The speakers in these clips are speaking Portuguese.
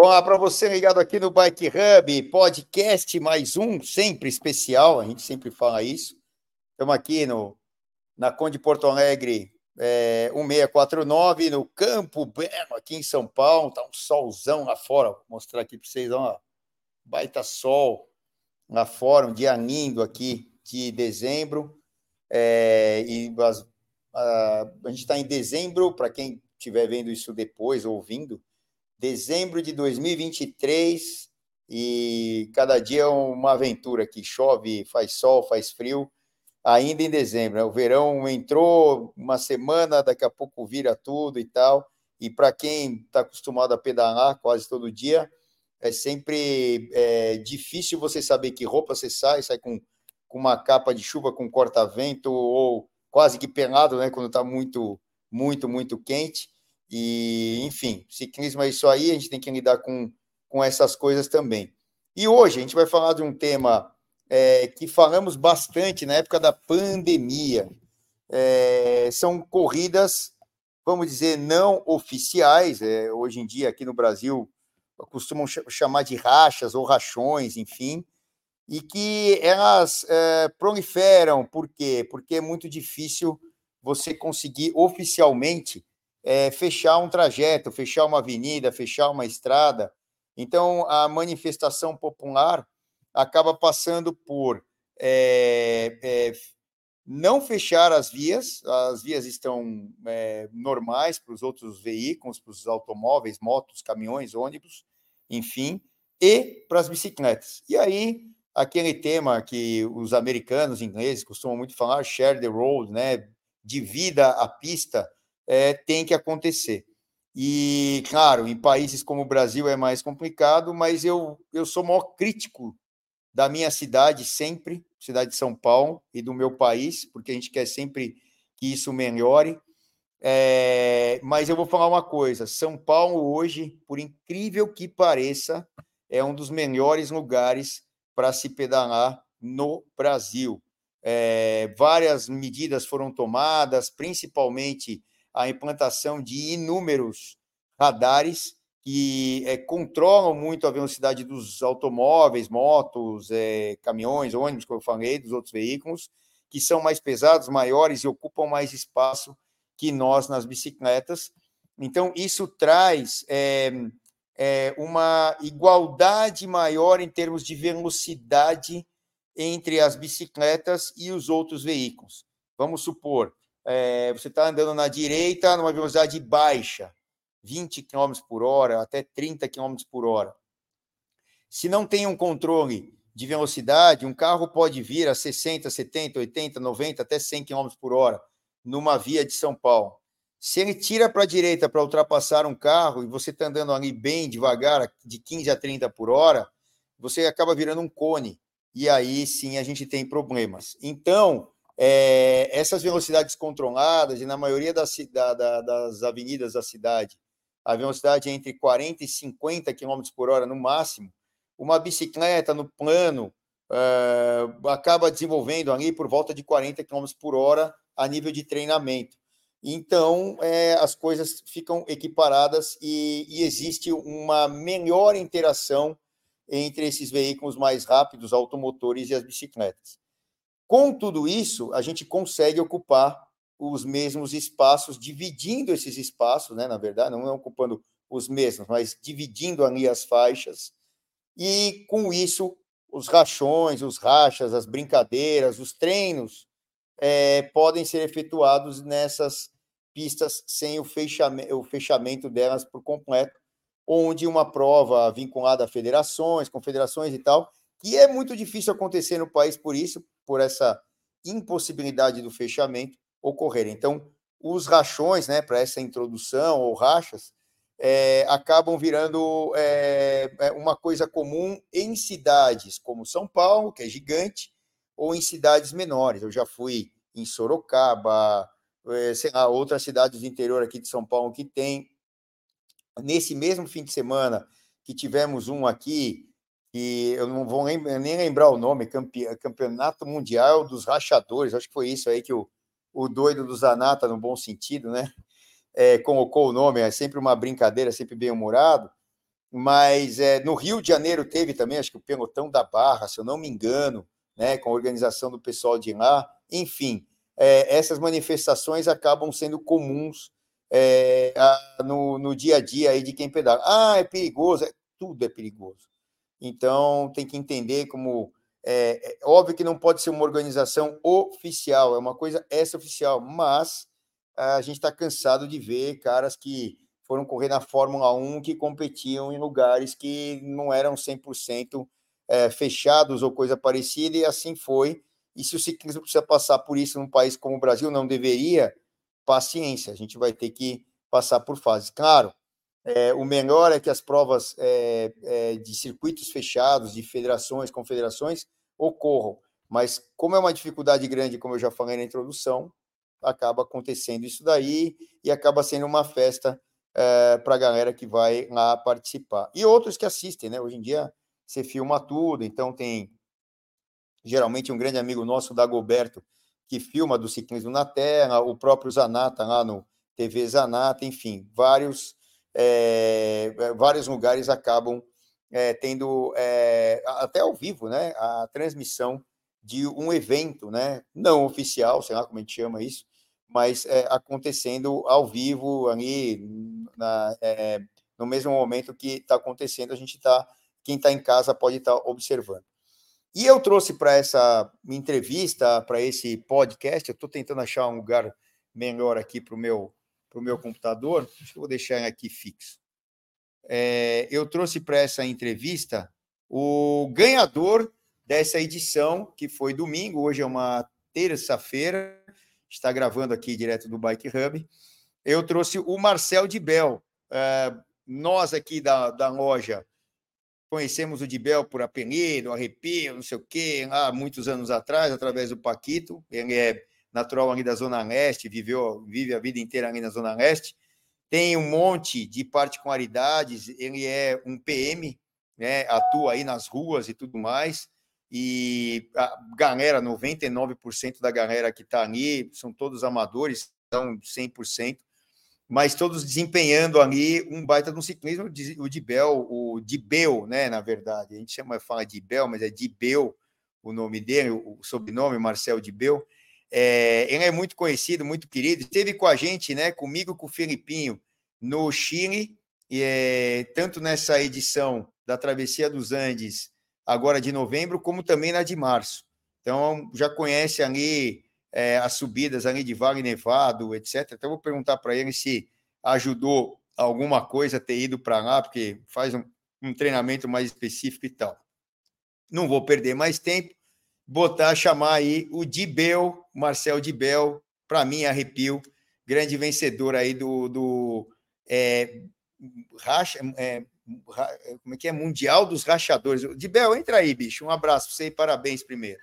Olá para você ligado aqui no Bike Hub, podcast mais um, sempre especial, a gente sempre fala isso. Estamos aqui no, na Conde Porto Alegre é, 1649, no Campo Belo, aqui em São Paulo. Está um solzão lá fora, vou mostrar aqui para vocês, ó, baita sol lá fora, um dia lindo aqui de dezembro. É, e as, a, a gente está em dezembro, para quem estiver vendo isso depois, ouvindo, dezembro de 2023 e cada dia é uma aventura que chove, faz sol, faz frio, ainda em dezembro. Né? O verão entrou uma semana, daqui a pouco vira tudo e tal. E para quem está acostumado a pedalar quase todo dia, é sempre é, difícil você saber que roupa você sai, sai com, com uma capa de chuva, com corta-vento ou quase que pelado, né? Quando está muito, muito, muito quente. E, enfim, ciclismo é isso aí, a gente tem que lidar com, com essas coisas também. E hoje a gente vai falar de um tema é, que falamos bastante na época da pandemia. É, são corridas, vamos dizer, não oficiais. É, hoje em dia, aqui no Brasil, costumam chamar de rachas ou rachões, enfim, e que elas é, proliferam. Por quê? Porque é muito difícil você conseguir oficialmente é, fechar um trajeto, fechar uma avenida, fechar uma estrada. Então, a manifestação popular acaba passando por é, é, não fechar as vias, as vias estão é, normais para os outros veículos, para os automóveis, motos, caminhões, ônibus, enfim, e para as bicicletas. E aí, aquele tema que os americanos, ingleses, costumam muito falar, share the road, né? Divida a pista é, tem que acontecer. E, claro, em países como o Brasil é mais complicado, mas eu, eu sou o maior crítico da minha cidade sempre, cidade de São Paulo, e do meu país, porque a gente quer sempre que isso melhore. É, mas eu vou falar uma coisa: São Paulo, hoje, por incrível que pareça, é um dos melhores lugares para se pedalar no Brasil. É, várias medidas foram tomadas, principalmente a implantação de inúmeros radares que é, controlam muito a velocidade dos automóveis, motos, é, caminhões, ônibus, como eu falei, dos outros veículos, que são mais pesados, maiores e ocupam mais espaço que nós nas bicicletas. Então, isso traz é, é, uma igualdade maior em termos de velocidade entre as bicicletas e os outros veículos. Vamos supor, é, você está andando na direita numa velocidade baixa, 20 km por hora, até 30 km por hora. Se não tem um controle de velocidade, um carro pode vir a 60, 70, 80, 90, até 100 km por hora numa via de São Paulo. Se ele tira para a direita para ultrapassar um carro e você está andando ali bem devagar, de 15 a 30 por hora, você acaba virando um cone. E aí sim a gente tem problemas. Então, é, essas velocidades controladas, e na maioria das, da, da, das avenidas da cidade, a velocidade é entre 40 e 50 km por hora no máximo, uma bicicleta no plano uh, acaba desenvolvendo ali por volta de 40 km por hora a nível de treinamento. Então, é, as coisas ficam equiparadas e, e existe uma melhor interação entre esses veículos mais rápidos, automotores e as bicicletas. Com tudo isso, a gente consegue ocupar os mesmos espaços, dividindo esses espaços, né, na verdade, não ocupando os mesmos, mas dividindo ali as faixas, e com isso, os rachões, os rachas, as brincadeiras, os treinos é, podem ser efetuados nessas pistas sem o fechamento, o fechamento delas por completo, onde uma prova vinculada a federações, confederações e tal, que é muito difícil acontecer no país por isso, por essa impossibilidade do fechamento ocorrer. Então, os rachões, né, para essa introdução ou rachas, é, acabam virando é, é, uma coisa comum em cidades como São Paulo, que é gigante, ou em cidades menores. Eu já fui em Sorocaba, é, sei lá, outras cidades do interior aqui de São Paulo que tem. Nesse mesmo fim de semana que tivemos um aqui e eu não vou nem, lembrar o nome, Campeonato Mundial dos Rachadores, acho que foi isso aí que o, o doido do Zanata, no bom sentido, né, é, colocou o nome, é sempre uma brincadeira, sempre bem-humorado, mas é, no Rio de Janeiro teve também, acho que o Pelotão da Barra, se eu não me engano, né, com a organização do pessoal de lá. Enfim, é, essas manifestações acabam sendo comuns é, no, no, dia a dia aí de quem pedala. Ah, é perigoso, é, tudo é perigoso. Então, tem que entender como. É, é, óbvio que não pode ser uma organização oficial, é uma coisa extra-oficial, mas a gente está cansado de ver caras que foram correr na Fórmula 1 que competiam em lugares que não eram 100% é, fechados ou coisa parecida, e assim foi. E se o ciclismo precisa passar por isso num país como o Brasil, não deveria, paciência, a gente vai ter que passar por fases. Claro, é, o melhor é que as provas é, é, de circuitos fechados, de federações, confederações, ocorram. Mas, como é uma dificuldade grande, como eu já falei na introdução, acaba acontecendo isso daí e acaba sendo uma festa é, para a galera que vai lá participar. E outros que assistem, né? Hoje em dia você filma tudo, então tem geralmente um grande amigo nosso, Dagoberto, que filma do ciclismo na Terra, o próprio Zanata lá no TV Zanata, enfim, vários, é, vários lugares acabam é, tendo é, até ao vivo, né, a transmissão de um evento, né, não oficial, sei lá como a gente chama isso, mas acontecendo ao vivo ali na, no mesmo momento que está acontecendo, a gente está, quem está em casa pode estar tá observando. E eu trouxe para essa entrevista, para esse podcast, eu estou tentando achar um lugar melhor aqui para o meu, pro meu computador, acho que eu vou deixar aqui fixo. É, eu trouxe para essa entrevista o ganhador dessa edição, que foi domingo, hoje é uma terça-feira, está gravando aqui direto do Bike Hub. Eu trouxe o Marcel de Bel. É, nós aqui da, da loja conhecemos o Dibel por apelido, arrepio, não sei o quê, há muitos anos atrás, através do Paquito. Ele é natural ali da Zona Leste, viveu, vive a vida inteira ali na Zona Leste. Tem um monte de particularidades, ele é um PM, né, atua aí nas ruas e tudo mais e a galera, 99% da galera que está ali, são todos amadores, são 100%, mas todos desempenhando ali um baita de um ciclismo, o Dibel, o Dibel, né, na verdade, a gente chama, fala de Bel, mas é Dibel o nome dele, o sobrenome, Marcel Dibel, é, ele é muito conhecido, muito querido, esteve com a gente, né, comigo, com o Felipinho, no Chile, e, é, tanto nessa edição da Travessia dos Andes, agora de novembro, como também na de março. Então, já conhece ali é, as subidas ali de Vale Nevado, etc. Então, vou perguntar para ele se ajudou alguma coisa ter ido para lá, porque faz um, um, treinamento mais específico e tal. Não vou perder mais tempo, botar, chamar aí o Dibel, Marcel Dibel, para mim, arrepio, grande vencedor aí do, do é, racha, é, como é que é? Mundial dos Rachadores. De Bel, entra aí, bicho. Um abraço para você e parabéns primeiro.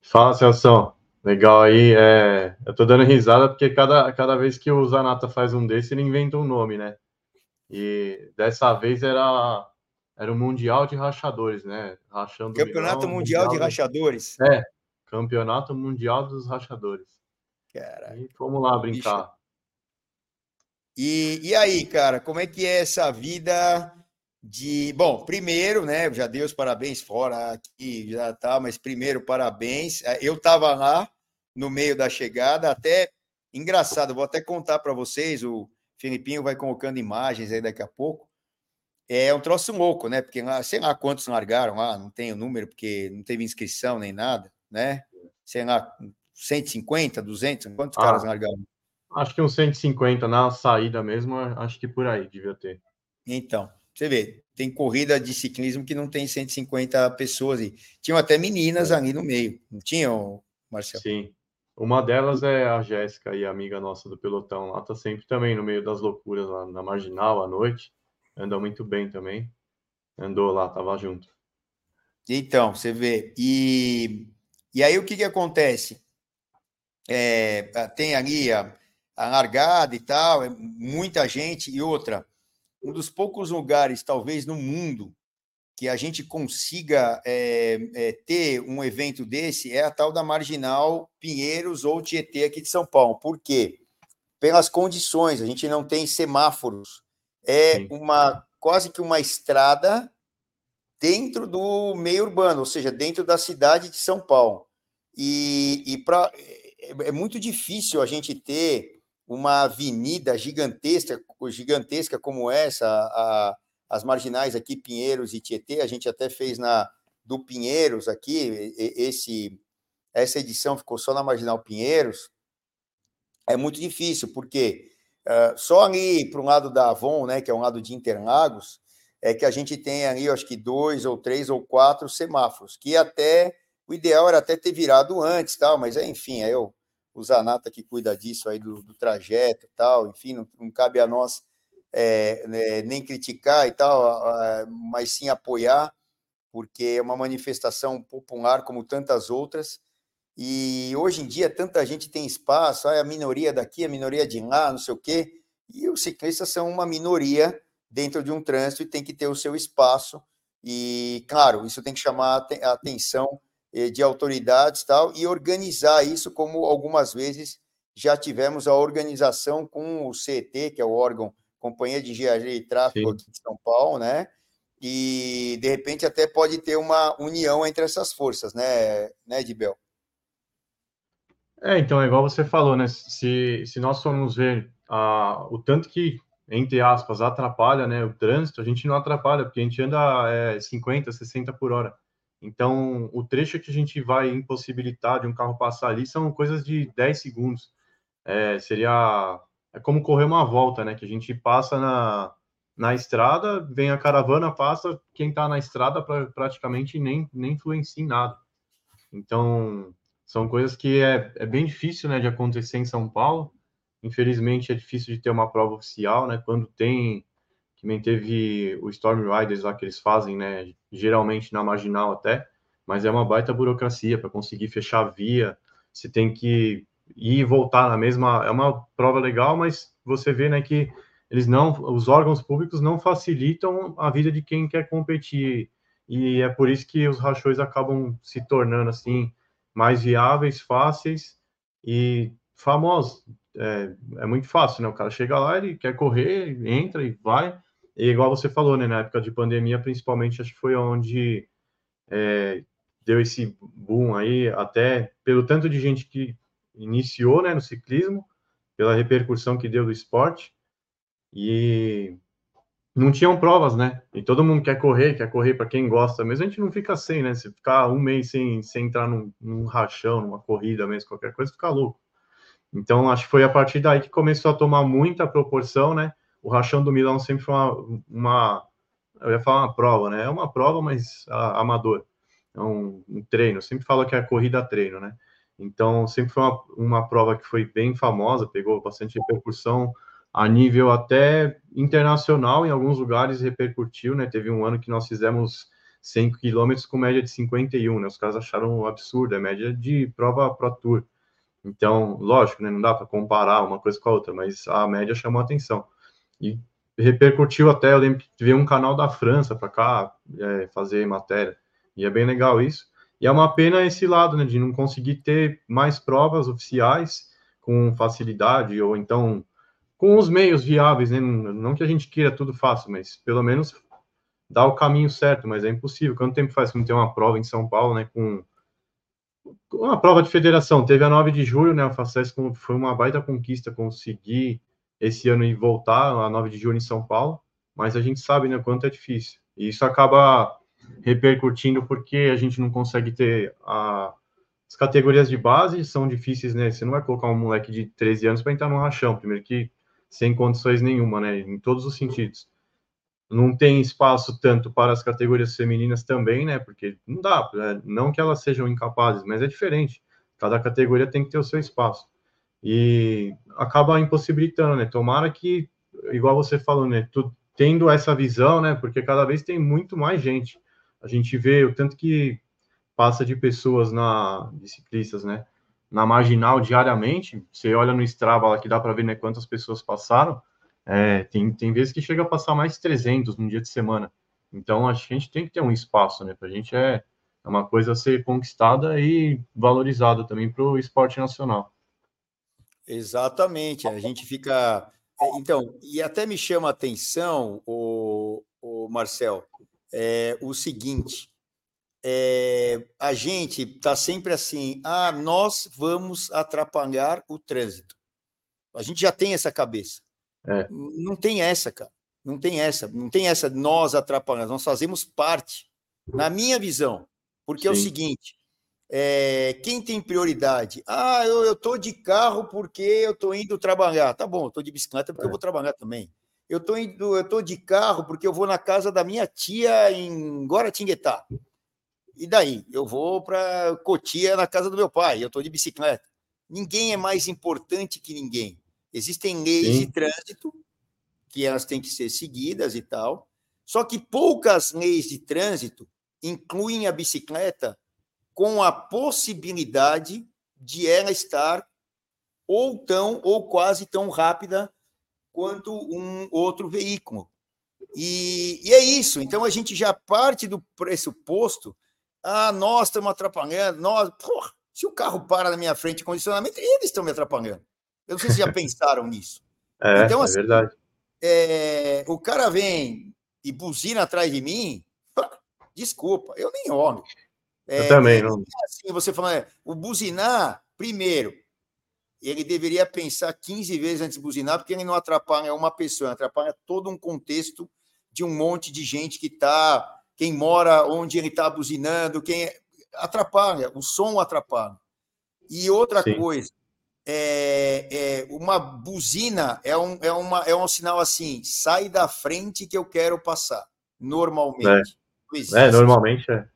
Fala, Celso. Legal aí. É... Eu tô dando risada porque cada, cada vez que o Zanata faz um desse, ele inventa um nome, né? E dessa vez era, era o Mundial de Rachadores, né? Rachando Campeonato Mundial, mundial, de Rachadores. É, Campeonato Mundial dos Rachadores. Caraca. E vamos lá brincar. Bicho. E, e aí, cara, como é que é essa vida de. Bom, primeiro, né? Já dei os parabéns fora aqui, já tá, mas primeiro, parabéns. É, eu estava lá no meio da chegada, até engraçado, vou até contar para vocês, o Filipinho vai colocando imagens aí daqui a pouco. É um troço louco, né? Porque lá, sei lá quantos largaram lá, não tem o número, porque não teve inscrição nem nada, né? Sei lá, 150, 200, quantos ah. caras largaram? Acho que uns 150 na saída mesmo, acho que por aí devia ter. Então, você vê, tem corrida de ciclismo que não tem 150 pessoas e tinham até meninas é. ali no meio, não tinham, Marcelo? Sim. Uma delas é a Jéssica e amiga nossa do pelotão lá, tá sempre também no meio das loucuras lá na marginal à noite. Anda muito bem também. Andou lá, tava junto. Então, você vê. E, e aí o que que acontece? É, tem ali a, a largada e tal, é muita gente. E outra, um dos poucos lugares, talvez no mundo, que a gente consiga é, é, ter um evento desse é a tal da Marginal Pinheiros ou Tietê aqui de São Paulo. Por quê? Pelas condições, a gente não tem semáforos. É Sim. uma quase que uma estrada dentro do meio urbano, ou seja, dentro da cidade de São Paulo. E, e pra, é, é muito difícil a gente ter uma avenida gigantesca, gigantesca como essa, a, as marginais aqui, Pinheiros e Tietê, a gente até fez na do Pinheiros aqui, esse essa edição ficou só na Marginal Pinheiros, é muito difícil, porque uh, só ali para um lado da Avon, né, que é um lado de Interlagos, é que a gente tem ali, acho que dois ou três ou quatro semáforos, que até o ideal era até ter virado antes, tal, mas enfim, é eu, o Zanata que cuida disso aí do, do trajeto, tal, enfim, não, não cabe a nós é, né, nem criticar e tal, mas sim apoiar, porque é uma manifestação popular como tantas outras. E hoje em dia tanta gente tem espaço, a minoria daqui, a minoria de lá, não sei o quê. E os ciclistas são uma minoria dentro de um trânsito e tem que ter o seu espaço. E, claro, isso tem que chamar a atenção eh, de autoridades tal, e organizar isso, como algumas vezes já tivemos a organização com o CET, que é o órgão Companhia de Engenharia e Tráfego Sim. aqui de São Paulo, né? E de repente até pode ter uma união entre essas forças, né, né, Edibel? É, então, é igual você falou, né? Se, se nós formos ver ah, o tanto que, entre aspas, atrapalha né, o trânsito, a gente não atrapalha, porque a gente anda é, 50, 60 por hora. Então, o trecho que a gente vai impossibilitar de um carro passar ali são coisas de 10 segundos. É, seria é como correr uma volta, né? Que a gente passa na, na estrada, vem a caravana, passa, quem está na estrada pra, praticamente nem, nem influencia em nada. Então, são coisas que é, é bem difícil né, de acontecer em São Paulo. Infelizmente, é difícil de ter uma prova oficial, né? Quando tem, que nem teve o Storm Riders lá que eles fazem, né? Geralmente na marginal até, mas é uma baita burocracia para conseguir fechar a via. Você tem que ir e voltar na mesma. É uma prova legal, mas você vê né, que eles não, os órgãos públicos não facilitam a vida de quem quer competir. E é por isso que os rachões acabam se tornando assim mais viáveis, fáceis e famosos. É, é muito fácil, né? O cara chega lá, ele quer correr, entra e vai. E igual você falou, né? Na época de pandemia, principalmente, acho que foi onde é, deu esse boom aí, até pelo tanto de gente que iniciou né, no ciclismo, pela repercussão que deu do esporte, e não tinham provas, né? E todo mundo quer correr, quer correr para quem gosta, mas a gente não fica sem, né? Se ficar um mês sem, sem entrar num, num rachão, numa corrida mesmo, qualquer coisa, fica louco. Então, acho que foi a partir daí que começou a tomar muita proporção, né? O rachão do Milão sempre foi uma, uma eu ia falar uma prova, né? É uma prova, mas a, amador. É um, um treino. Sempre falo que é corrida treino, né? Então, sempre foi uma, uma prova que foi bem famosa, pegou bastante repercussão a nível até internacional, em alguns lugares repercutiu, né? Teve um ano que nós fizemos 100 quilômetros com média de 51, né? Os caras acharam absurdo, é média de prova Pro Tour. Então, lógico, né? Não dá para comparar uma coisa com a outra, mas a média chamou atenção. E repercutiu até, eu lembro que veio um canal da França para cá é, fazer matéria, e é bem legal isso. E é uma pena esse lado, né, de não conseguir ter mais provas oficiais com facilidade, ou então com os meios viáveis, né? Não que a gente queira tudo fácil, mas pelo menos dar o caminho certo, mas é impossível. Quanto tempo faz que não tem uma prova em São Paulo, né? Com uma prova de federação. Teve a 9 de julho, né? A FACES foi uma baita conquista conseguir esse ano e voltar a 9 de julho em São Paulo, mas a gente sabe, né, quanto é difícil. E isso acaba repercutindo porque a gente não consegue ter a, as categorias de base são difíceis, né? Você não vai colocar um moleque de 13 anos para entrar no rachão, primeiro que sem condições nenhuma, né? Em todos os sentidos. Não tem espaço tanto para as categorias femininas também, né? Porque não dá, né? não que elas sejam incapazes, mas é diferente. Cada categoria tem que ter o seu espaço. E acaba impossibilitando, né? Tomara que, igual você falou, né? Tu, tendo essa visão, né? Porque cada vez tem muito mais gente a gente vê o tanto que passa de pessoas na de ciclistas, né? Na marginal diariamente, você olha no Strava lá que dá para ver né, quantas pessoas passaram. É, tem, tem vezes que chega a passar mais de 300 num dia de semana. Então, acho que a gente tem que ter um espaço, né? Para a gente é, é uma coisa a ser conquistada e valorizada também para o esporte nacional. Exatamente. A gente fica. É, então, e até me chama a atenção o, o Marcel, é o seguinte: é, a gente está sempre assim, ah, nós vamos atrapalhar o trânsito. A gente já tem essa cabeça. É. Não tem essa, cara. Não tem essa. Não tem essa nós atrapalhamos. Nós fazemos parte, na minha visão. Porque Sim. é o seguinte: é, quem tem prioridade? Ah, eu estou de carro porque eu estou indo trabalhar. Tá bom, eu estou de bicicleta porque é. eu vou trabalhar também. Eu estou indo, eu estou de carro porque eu vou na casa da minha tia em Guaratinguetá. E daí? Eu vou para Cotia na casa do meu pai, eu estou de bicicleta. Ninguém é mais importante que ninguém. Existem leis Sim. de trânsito que elas têm que ser seguidas e tal. Só que poucas leis de trânsito incluem a bicicleta com a possibilidade de ela estar ou tão ou quase tão rápida quanto um outro veículo. E, e é isso. Então a gente já parte do pressuposto: ah, nós estamos atrapalhando, nós. Porra, se o carro para na minha frente condicionamento, eles estão me atrapalhando. Eu não sei se já pensaram nisso. É, então, é assim, é verdade. É, o cara vem e buzina atrás de mim, desculpa, eu nem olho. É, eu também, não. Assim, você falando, é, o buzinar, primeiro, ele deveria pensar 15 vezes antes de buzinar, porque ele não atrapalha uma pessoa, atrapalha todo um contexto de um monte de gente que está. Quem mora onde ele está buzinando, quem. Atrapalha, o som atrapalha. E outra Sim. coisa, é, é, uma buzina é um, é, uma, é um sinal assim: sai da frente que eu quero passar. Normalmente. É, é normalmente é.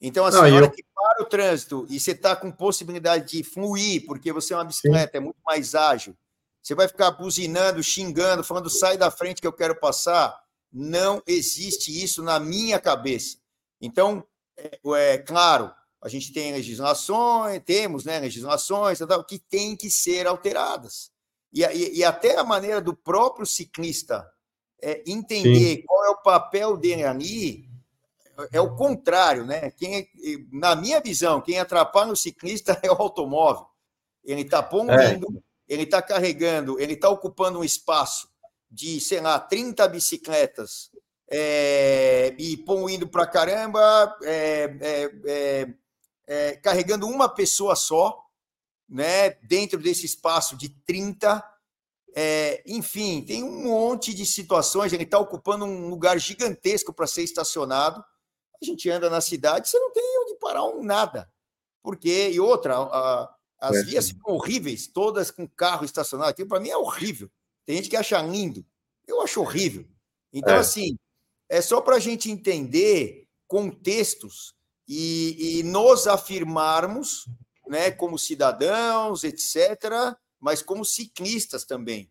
Então, assim, Não, na hora eu... que para o trânsito e você está com possibilidade de fluir, porque você é uma bicicleta, Sim. é muito mais ágil, você vai ficar buzinando, xingando, falando sai da frente que eu quero passar. Não existe isso na minha cabeça. Então, é, é claro, a gente tem legislações, temos né, legislações que têm que ser alteradas. E, e, e, até a maneira do próprio ciclista é, entender Sim. qual é o papel dele ali é o contrário, né? Quem, é, na minha visão, quem atrapalha o ciclista é o automóvel. Ele está poluindo, é. ele está carregando, ele está ocupando um espaço de, sei lá, 30 bicicletas é, e poluindo para caramba, é, é, é, é, carregando uma pessoa só, né? Dentro desse espaço de 30. enfim, tem um monte de situações. Ele está ocupando um lugar gigantesco para ser estacionado a gente anda na cidade, você não tem onde parar um nada. Porque, e outra, a, as é, vias ficam horríveis, todas com carro estacionado. Aquilo para mim é horrível. Tem gente que acha lindo. Eu acho horrível. Então, é. assim, é só para a gente entender contextos e, e nos afirmarmos né, como cidadãos, etc., mas como ciclistas também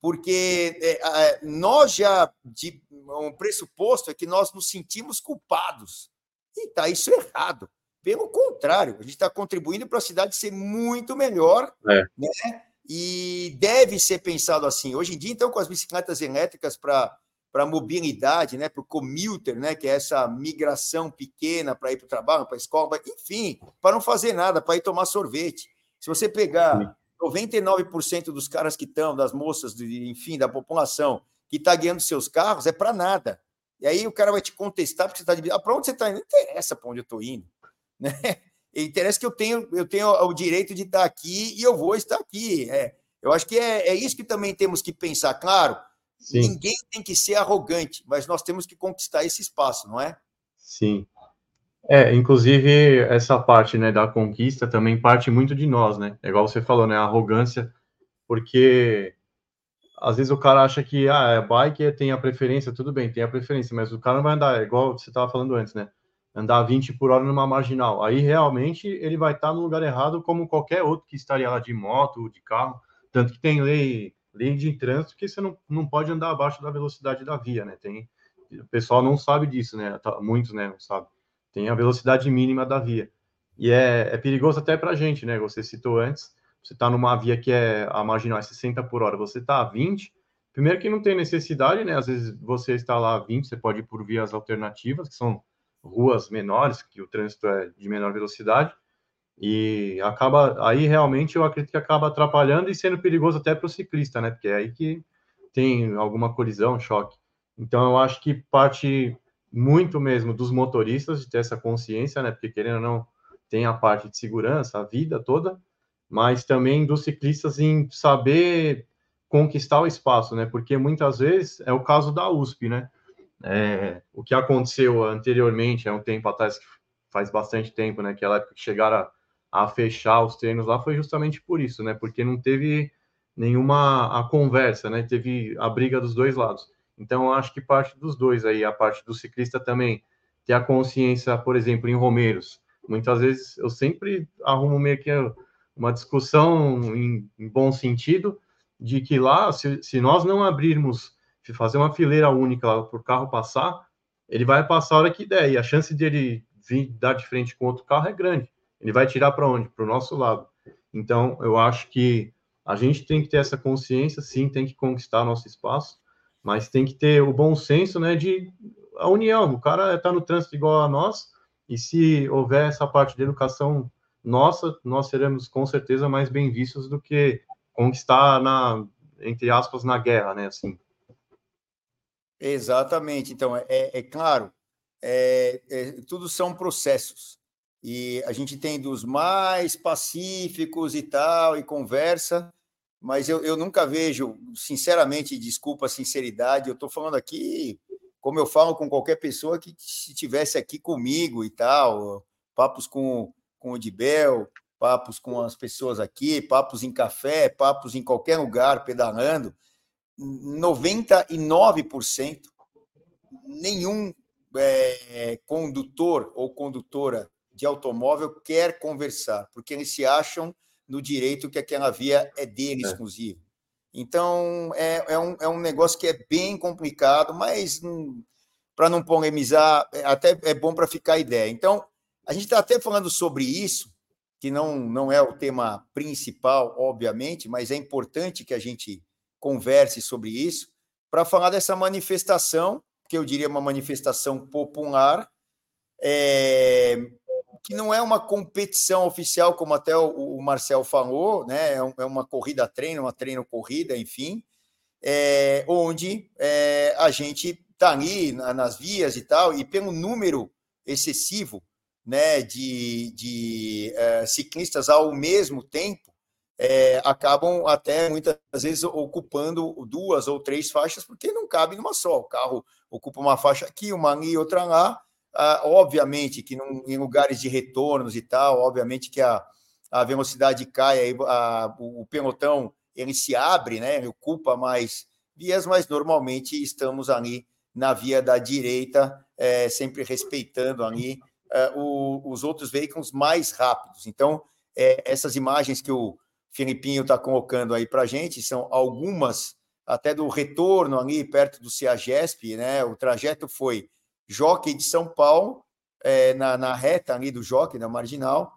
porque é, nós já, de, um pressuposto é que nós nos sentimos culpados. E está isso errado. Pelo contrário, a gente está contribuindo para a cidade ser muito melhor, é. né? E deve ser pensado assim. Hoje em dia, então, com as bicicletas elétricas para para mobilidade, né, para o commuter, né, que é essa migração pequena para ir para o trabalho, para a escola, enfim, para não fazer nada, para ir tomar sorvete. Se você pegar 99% dos caras que estão, das moças, enfim, da população, que está guiando seus carros, é para nada. E aí o cara vai te contestar porque você está de. Ah, para onde você está indo? Não interessa para onde eu estou indo. Né? Interessa que eu tenho, eu tenho o direito de estar aqui e eu vou estar aqui. É, eu acho que é, é isso que também temos que pensar. Claro, Sim. ninguém tem que ser arrogante, mas nós temos que conquistar esse espaço, não é? Sim. É, inclusive essa parte, né, da conquista também parte muito de nós, né? É igual você falou, né, a arrogância, porque às vezes o cara acha que ah, é bike tem a preferência, tudo bem, tem a preferência, mas o cara não vai andar, é igual você estava falando antes, né? Andar 20 por hora numa marginal. Aí realmente ele vai estar no lugar errado, como qualquer outro que estaria lá de moto, de carro. Tanto que tem lei, lei de trânsito que você não, não pode andar abaixo da velocidade da via, né? Tem, o pessoal não sabe disso, né? Tá, muitos, né? Não sabe tem a velocidade mínima da via. E é, é perigoso até para a gente, né? Você citou antes, você está numa via que é a marginal é 60 por hora, você está a 20, primeiro que não tem necessidade, né? Às vezes você está lá a 20, você pode ir por vias alternativas, que são ruas menores, que o trânsito é de menor velocidade, e acaba, aí realmente eu acredito que acaba atrapalhando e sendo perigoso até para o ciclista, né? Porque é aí que tem alguma colisão, choque. Então, eu acho que parte muito mesmo dos motoristas de ter essa consciência, né? Porque querendo ou não, tem a parte de segurança, a vida toda, mas também dos ciclistas em saber conquistar o espaço, né? Porque muitas vezes é o caso da USP, né? É, o que aconteceu anteriormente, há um tempo atrás, que faz bastante tempo, né? Aquela época que chegaram a, a fechar os treinos lá foi justamente por isso, né? Porque não teve nenhuma a conversa, né? Teve a briga dos dois lados. Então, acho que parte dos dois aí, a parte do ciclista também ter a consciência, por exemplo, em Romeiros. Muitas vezes eu sempre arrumo meio que uma discussão em, em bom sentido de que lá, se, se nós não abrirmos, fazer uma fileira única para o carro passar, ele vai passar a hora que der, e a chance de ele vir dar de frente com outro carro é grande. Ele vai tirar para onde? Para o nosso lado. Então, eu acho que a gente tem que ter essa consciência, sim, tem que conquistar nosso espaço, mas tem que ter o bom senso, né, de a união. O cara está no trânsito igual a nós, e se houver essa parte de educação nossa, nós seremos com certeza mais bem vistos do que conquistar na, entre aspas, na guerra, né, assim. Exatamente. Então, é, é claro, é, é, tudo são processos. E a gente tem dos mais pacíficos e tal, e conversa, mas eu, eu nunca vejo, sinceramente, desculpa a sinceridade, eu estou falando aqui como eu falo com qualquer pessoa que estivesse aqui comigo e tal, papos com, com o Dibel, papos com as pessoas aqui, papos em café, papos em qualquer lugar, pedalando, 99% nenhum é, condutor ou condutora de automóvel quer conversar, porque eles se acham no direito que aquela via é dele é. exclusivo. Então, é, é, um, é um negócio que é bem complicado, mas hum, para não polemizar, é, até é bom para ficar a ideia. Então, a gente está até falando sobre isso, que não, não é o tema principal, obviamente, mas é importante que a gente converse sobre isso, para falar dessa manifestação, que eu diria uma manifestação popular, é, que não é uma competição oficial, como até o, o Marcel falou, né? É, é uma corrida-treino, uma treino-corrida, enfim, é, onde é, a gente está ali na, nas vias e tal, e pelo número excessivo né, de, de é, ciclistas ao mesmo tempo, é, acabam até muitas vezes ocupando duas ou três faixas, porque não cabe numa só. O carro ocupa uma faixa aqui, uma ali, outra lá, ah, obviamente que num, em lugares de retornos e tal, obviamente que a, a velocidade cai, aí, a, o, o pelotão ele se abre, né? Ele ocupa mais vias, mas normalmente estamos ali na via da direita, é, sempre respeitando ali é, o, os outros veículos mais rápidos. Então, é, essas imagens que o Filipinho está colocando aí para gente são algumas até do retorno ali perto do CEAGESP, né? O trajeto foi Jockey de São Paulo, é, na, na, reta ali do Jockey, na marginal,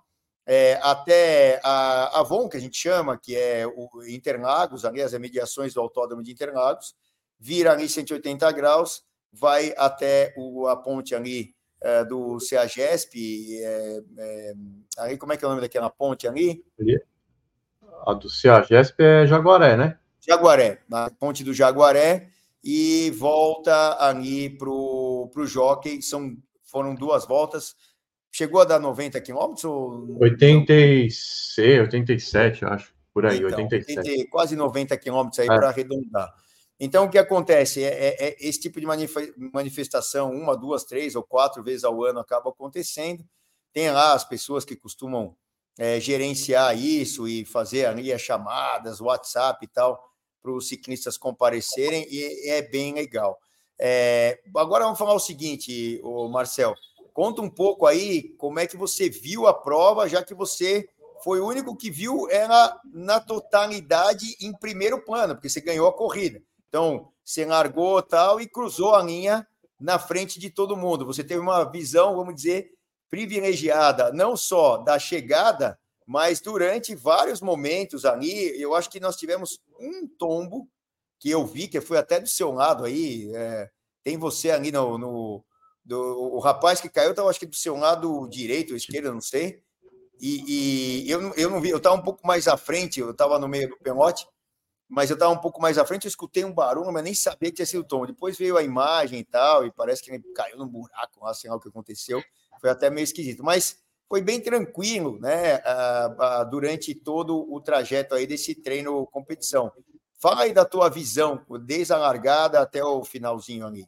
é, até a Avon, que a gente chama, que é o Interlagos, ali as remediações do Autódromo de Interlagos, vira ali 180 graus, vai até o, a ponte ali é, do CEAGESP, é, é, ali, como é que é o nome daquela ponte ali? A do CEAGESP é Jaguaré, né? Jaguaré, na ponte do Jaguaré, e volta ali para o Jockey. São, foram duas voltas. Chegou a dar 90 quilômetros? Ou... 86, 87, eu acho. Por aí, então, 87. 80, quase 90 quilômetros aí é. para arredondar. Então, o que acontece? É, é, é, esse tipo de manifestação, uma, duas, três ou quatro vezes ao ano, acaba acontecendo. Tem lá as pessoas que costumam é, gerenciar isso e fazer ali as chamadas, WhatsApp e tal para os ciclistas comparecerem e é bem legal. É, agora vamos falar o seguinte, o Marcel, conta um pouco aí como é que você viu a prova, já que você foi o único que viu ela na totalidade em primeiro plano, porque você ganhou a corrida. Então, você largou tal e cruzou a linha na frente de todo mundo. Você teve uma visão, vamos dizer, privilegiada, não só da chegada, mas durante vários momentos ali, eu acho que nós tivemos um tombo que eu vi, que foi até do seu lado aí. É, tem você ali no. no do, o rapaz que caiu estava, acho que do seu lado direito ou esquerdo, não sei. E, e, eu, eu não vi, eu estava um pouco mais à frente, eu estava no meio do pelote, mas eu estava um pouco mais à frente, eu escutei um barulho, mas nem sabia que tinha sido o tom. Depois veio a imagem e tal, e parece que ele caiu num buraco, lá, sei lá o que aconteceu. Foi até meio esquisito, mas foi bem tranquilo, né, durante todo o trajeto aí desse treino competição. Fala aí da tua visão, desde a largada até o finalzinho ali.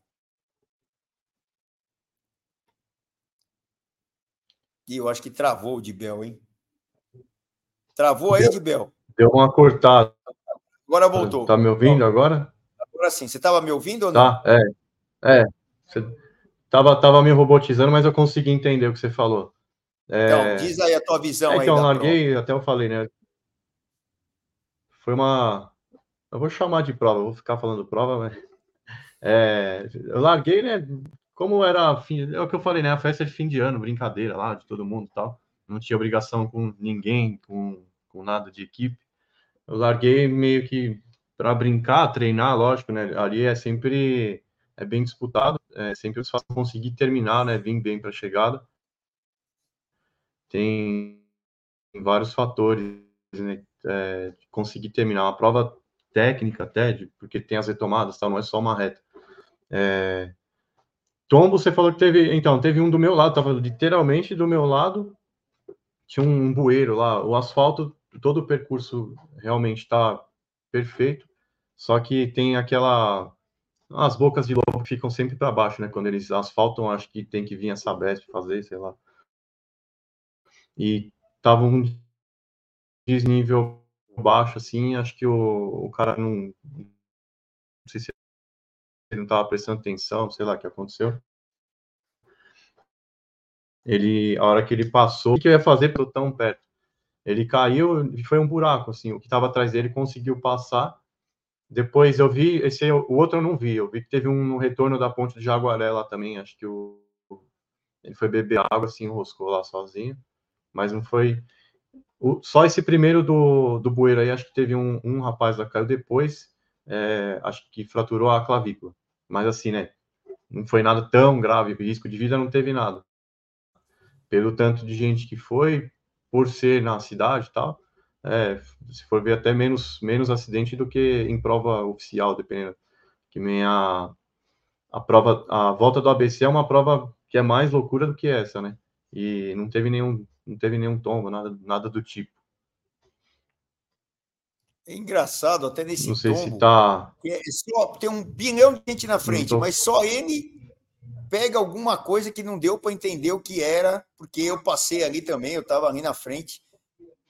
E eu acho que travou o de Bel, hein? Travou aí, de Bel? Deu uma cortada. Agora voltou. Tá me ouvindo agora? Agora sim. Você estava me ouvindo ou não? Tá, é. É. Você tava, tava me robotizando, mas eu consegui entender o que você falou. É... Então, diz aí a tua visão é, aí. Então, larguei, prova. até eu falei, né? Foi uma. Eu vou chamar de prova, vou ficar falando prova, mas. É, eu larguei, né? Como era fim, é o que eu falei, né? A festa de fim de ano, brincadeira lá de todo mundo e tal. Não tinha obrigação com ninguém, com, com nada de equipe. Eu larguei meio que para brincar, treinar, lógico, né? Ali é sempre é bem disputado, é sempre fácil conseguir terminar, né? Vim bem para a chegada. Tem vários fatores, né? É, conseguir terminar uma prova técnica até, de, porque tem as retomadas, tal, não é só uma reta. É, Tombo, você falou que teve. Então, teve um do meu lado, tava literalmente do meu lado. Tinha um bueiro lá. O asfalto, todo o percurso realmente está perfeito. Só que tem aquela. As bocas de lobo ficam sempre para baixo, né? Quando eles asfaltam, acho que tem que vir essa Sabesp fazer, sei lá. E tava um desnível baixo, assim. Acho que o, o cara não. Não sei se ele não estava prestando atenção, sei lá o que aconteceu. Ele, a hora que ele passou, o que eu ia fazer para tão perto? Ele caiu foi um buraco, assim, o que estava atrás dele conseguiu passar. Depois eu vi, esse o outro eu não vi, eu vi que teve um retorno da ponte de Jaguaré lá também, acho que o, ele foi beber água, assim, enroscou lá sozinho, mas não foi... O, só esse primeiro do, do bueiro aí, acho que teve um, um rapaz lá caiu depois, é, acho que fraturou a clavícula. Mas assim, né? Não foi nada tão grave, risco de vida não teve nada. Pelo tanto de gente que foi, por ser na cidade e tal, é, se for ver até menos, menos acidente do que em prova oficial, dependendo. Que nem a, a prova, a volta do ABC é uma prova que é mais loucura do que essa, né? E não teve nenhum, não teve nenhum tombo, nada, nada do tipo. É engraçado, até nesse Não sei tombo, se tá... É só, tem um bilhão de gente na frente, tô... mas só ele pega alguma coisa que não deu para entender o que era, porque eu passei ali também, eu estava ali na frente.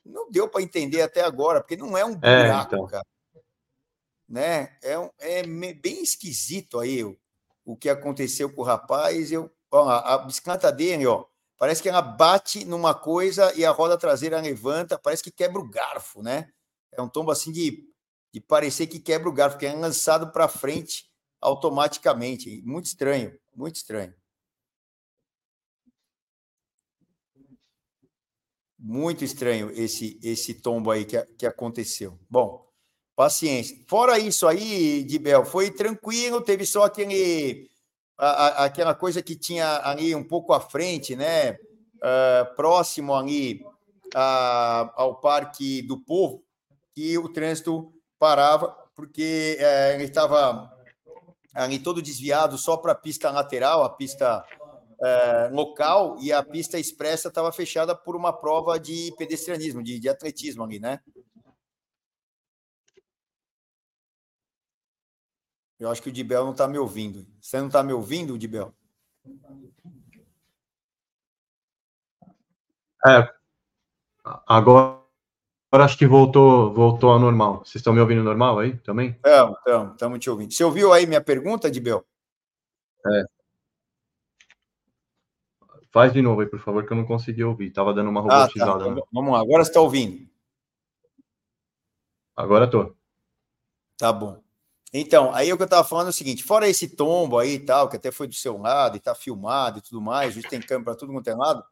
Não deu para entender até agora, porque não é um é, buraco, é, então. cara. Né? É, é bem esquisito aí o, o que aconteceu com o rapaz. Eu, ó, a bicicleta dele, ó, parece que ela bate numa coisa e a roda traseira levanta, parece que quebra o garfo, né? É um tombo assim de, de parecer que quebra o garfo, que é lançado para frente automaticamente. Muito estranho, muito estranho. Muito estranho esse esse tombo aí que, que aconteceu. Bom, paciência. Fora isso aí, Dibel, foi tranquilo, teve só aquele, a, a, aquela coisa que tinha ali um pouco à frente, né? Uh, próximo ali uh, ao Parque do Povo, que o trânsito parava, porque é, ele estava ali todo desviado só para a pista lateral, a pista é, local, e a pista expressa estava fechada por uma prova de pedestrianismo, de, de atletismo ali, né? Eu acho que o Dibel não está me ouvindo. Você não está me ouvindo, Dibel? É. Agora Agora acho que voltou, voltou ao normal. Vocês estão me ouvindo normal aí também? Estamos, estamos te ouvindo. Você ouviu aí minha pergunta, Dibel? É. Faz de novo aí, por favor, que eu não consegui ouvir. Estava dando uma robotizada. Ah, tá. né? Vamos lá, agora você está ouvindo. Agora estou. Tá bom. Então, aí o que eu estava falando é o seguinte: fora esse tombo aí e tal, que até foi do seu lado e está filmado e tudo mais, a gente tem câmera para tudo quanto é lado.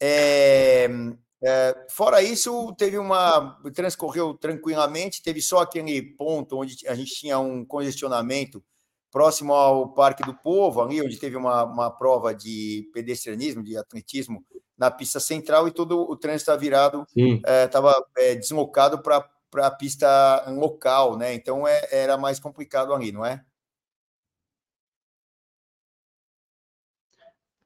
É, é, fora isso, teve uma. transcorreu tranquilamente, teve só aquele ponto onde a gente tinha um congestionamento próximo ao Parque do Povo, ali onde teve uma, uma prova de pedestrianismo, de atletismo na pista central, e todo o trânsito estava virado, estava é, é, deslocado para para a pista local, né? Então é, era mais complicado ali, não é?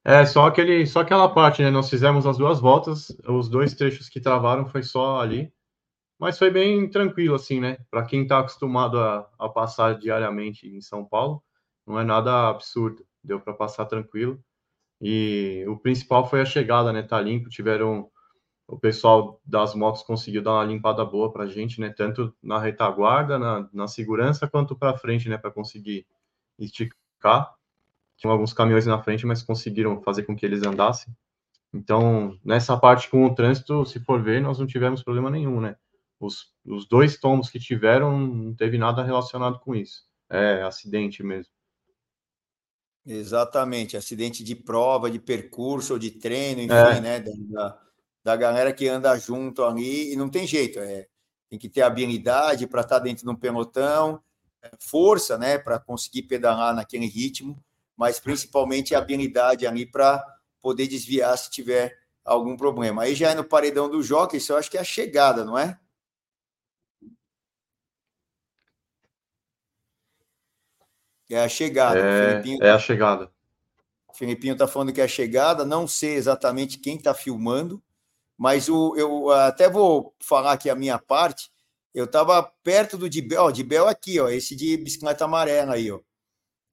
É, só, aquele, só aquela parte, né? Nós fizemos as duas voltas, os dois trechos que travaram foi só ali, mas foi bem tranquilo, assim, né? Para quem está acostumado a, a passar diariamente em São Paulo, não é nada absurdo, deu para passar tranquilo. E o principal foi a chegada, né? Tá limpo, tiveram o pessoal das motos conseguiu dar uma limpada boa para gente, né? Tanto na retaguarda, na, na segurança, quanto para frente, né? Para conseguir esticar. Tinham alguns caminhões na frente, mas conseguiram fazer com que eles andassem. Então, nessa parte com o trânsito, se for ver, nós não tivemos problema nenhum, né? Os, os dois tombos que tiveram, não teve nada relacionado com isso. É acidente mesmo. Exatamente, acidente de prova, de percurso ou de treino, enfim, é. né? Da, da galera que anda junto ali e não tem jeito, é, tem que ter habilidade para estar tá dentro de um pelotão, é, força, né, para conseguir pedalar naquele ritmo, mas principalmente habilidade ali para poder desviar se tiver algum problema. Aí já é no paredão do jockey, isso eu acho que é a chegada, não é? É a chegada. É, é a chegada. O Filipinho está falando que é a chegada. Não sei exatamente quem está filmando, mas o, eu até vou falar aqui a minha parte. Eu estava perto do Dibel, ó, Dibel aqui, ó, esse de bicicleta amarela aí, ó.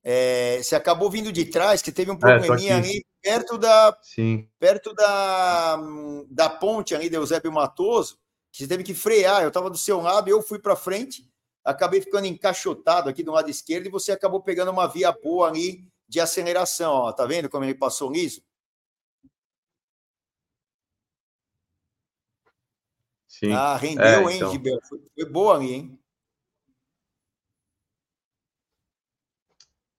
É, você acabou vindo de trás, que teve um é, probleminha é, ali perto da Sim. perto da, da ponte ali de Eusébio Matoso, que você teve que frear. Eu estava do seu lado, eu fui para frente acabei ficando encaixotado aqui do lado esquerdo e você acabou pegando uma via boa ali de aceleração. Ó, tá vendo como ele passou nisso? Sim. Ah, rendeu, é, hein, então. Gibel? Foi, foi boa ali, hein?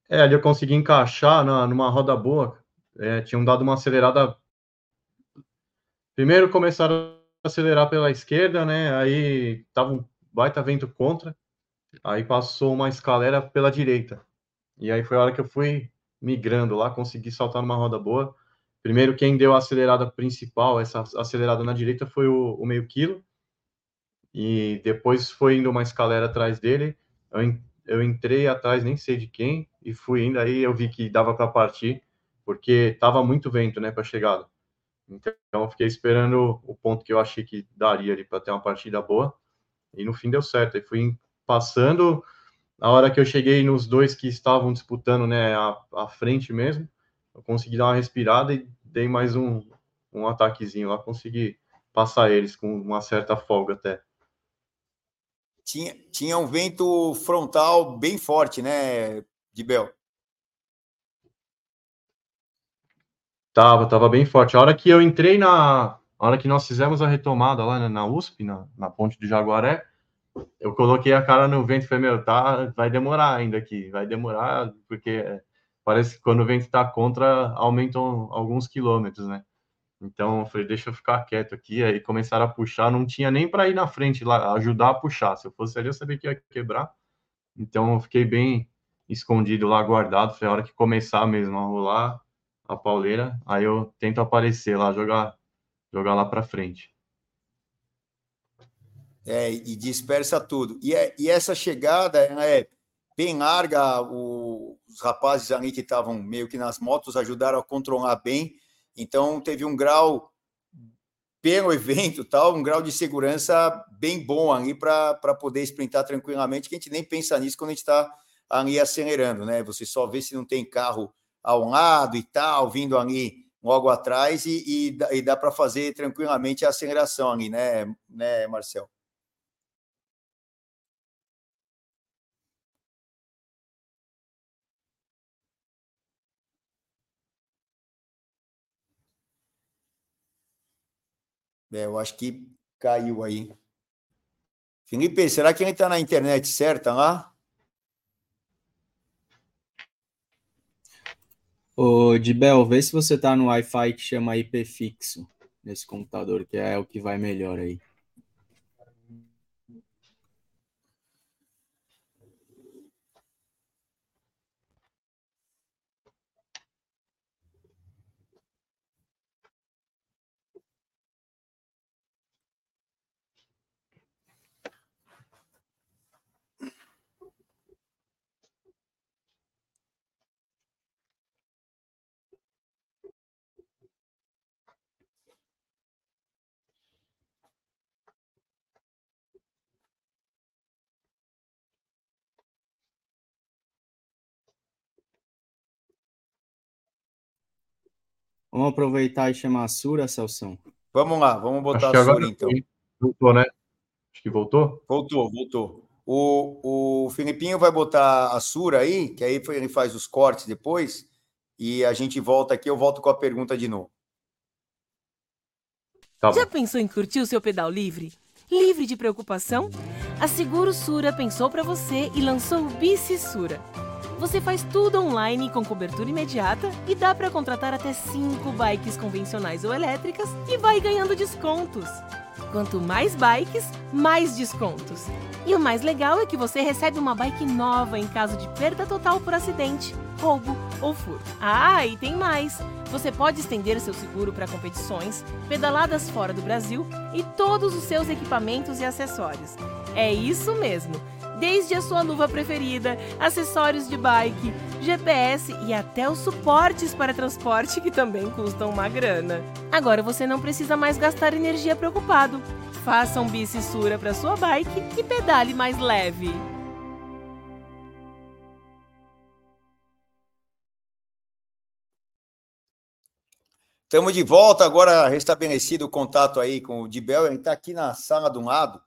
É, ali eu consegui encaixar na, numa roda boa. É, tinham dado uma acelerada. Primeiro começaram a acelerar pela esquerda, né? Aí tava um baita vento contra. Aí passou uma escalera pela direita. E aí foi a hora que eu fui migrando lá, consegui saltar numa roda boa. Primeiro, quem deu a acelerada principal, essa acelerada na direita, foi o, o meio quilo. E depois foi indo uma escalera atrás dele. Eu, eu entrei atrás, nem sei de quem, e fui indo. Aí eu vi que dava para partir, porque tava muito vento, né, para chegada. Então eu fiquei esperando o ponto que eu achei que daria ali para ter uma partida boa. E no fim deu certo. E fui passando. A hora que eu cheguei nos dois que estavam disputando, né, a, a frente mesmo, eu consegui dar uma respirada e dei mais um, um ataquezinho lá, consegui passar eles com uma certa folga até. Tinha, tinha um vento frontal bem forte, né, Dibel? Tava, tava bem forte. A hora que eu entrei na. A hora que nós fizemos a retomada lá né, na USP, na, na ponte do Jaguaré, eu coloquei a cara no vento e falei, meu, tá, vai demorar ainda aqui, vai demorar, porque parece que quando o vento está contra, aumentam alguns quilômetros, né? Então eu falei, deixa eu ficar quieto aqui, aí começaram a puxar, não tinha nem para ir na frente lá, ajudar a puxar. Se eu fosse ali, eu sabia que ia quebrar. Então eu fiquei bem escondido lá, guardado. Foi a hora que começar mesmo a rolar a pauleira, aí eu tento aparecer lá, jogar, jogar lá para frente é, e dispersa tudo. E, é, e essa chegada é bem larga, o, os rapazes ali que estavam meio que nas motos ajudaram a controlar bem, então teve um grau, pelo evento, tal, um grau de segurança bem bom ali para poder sprintar tranquilamente, que a gente nem pensa nisso quando a gente está ali acelerando, né? Você só vê se não tem carro ao lado e tal, vindo ali logo atrás, e, e, e dá para fazer tranquilamente a aceleração ali, né, né Marcel? É, eu acho que caiu aí. Felipe, será que ele está na internet certa lá? Ô, Dibel, vê se você está no Wi-Fi que chama IP fixo nesse computador, que é o que vai melhor aí. Vamos aproveitar e chamar a Sura, Celção? Vamos lá, vamos botar a Sura então. Voltou, né? Acho que voltou? Voltou, voltou. O, o Filipinho vai botar a Sura aí, que aí ele faz os cortes depois, e a gente volta aqui, eu volto com a pergunta de novo. Tá Já pensou em curtir o seu pedal livre? Livre de preocupação? A Seguro Sura pensou para você e lançou o Bici Sura. Você faz tudo online com cobertura imediata e dá para contratar até 5 bikes convencionais ou elétricas e vai ganhando descontos. Quanto mais bikes, mais descontos. E o mais legal é que você recebe uma bike nova em caso de perda total por acidente, roubo ou furto. Ah, e tem mais! Você pode estender seu seguro para competições, pedaladas fora do Brasil e todos os seus equipamentos e acessórios. É isso mesmo! Desde a sua luva preferida, acessórios de bike, GPS e até os suportes para transporte que também custam uma grana. Agora você não precisa mais gastar energia preocupado. Faça um bicissura para sua bike e pedale mais leve. Estamos de volta, agora restabelecido o contato aí com o Dibel. Ele está aqui na sala do lado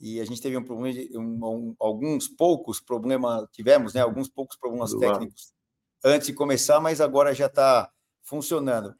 e a gente teve um problema, um, um, alguns poucos problemas, tivemos, né? Alguns poucos problemas técnicos antes de começar, mas agora já está funcionando.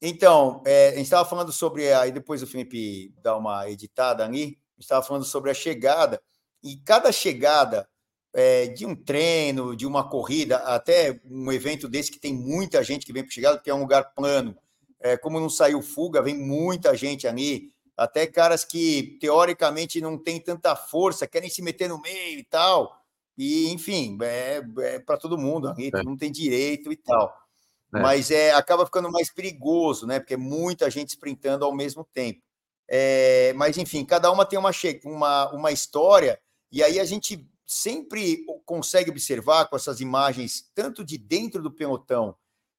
Então, é, a gente estava falando sobre, aí depois o Felipe dá uma editada ali, a gente estava falando sobre a chegada, e cada chegada é, de um treino, de uma corrida, até um evento desse que tem muita gente que vem para chegada, porque é um lugar plano, é, como não saiu fuga, vem muita gente ali, até caras que teoricamente não têm tanta força, querem se meter no meio e tal. E, enfim, é, é para todo mundo, todo mundo tem direito e tal. É. Mas é, acaba ficando mais perigoso, né? Porque é muita gente sprintando ao mesmo tempo. É, mas, enfim, cada uma tem uma, uma, uma história, e aí a gente sempre consegue observar com essas imagens, tanto de dentro do pelotão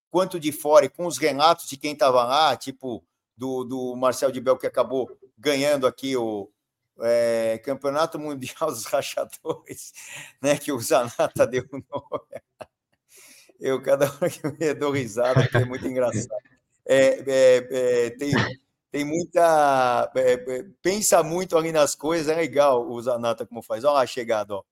quanto de fora, e com os relatos de quem estava lá, tipo do, do Marcel de Bel, que acabou ganhando aqui o é, Campeonato Mundial dos Rachadores, né, que o Zanata deu o nome. Eu, cada hora que eu dou risada, é muito engraçado. É, é, é, tem, tem muita. É, é, pensa muito ali nas coisas, é legal o Zanata como faz. Olha lá a chegada, ó.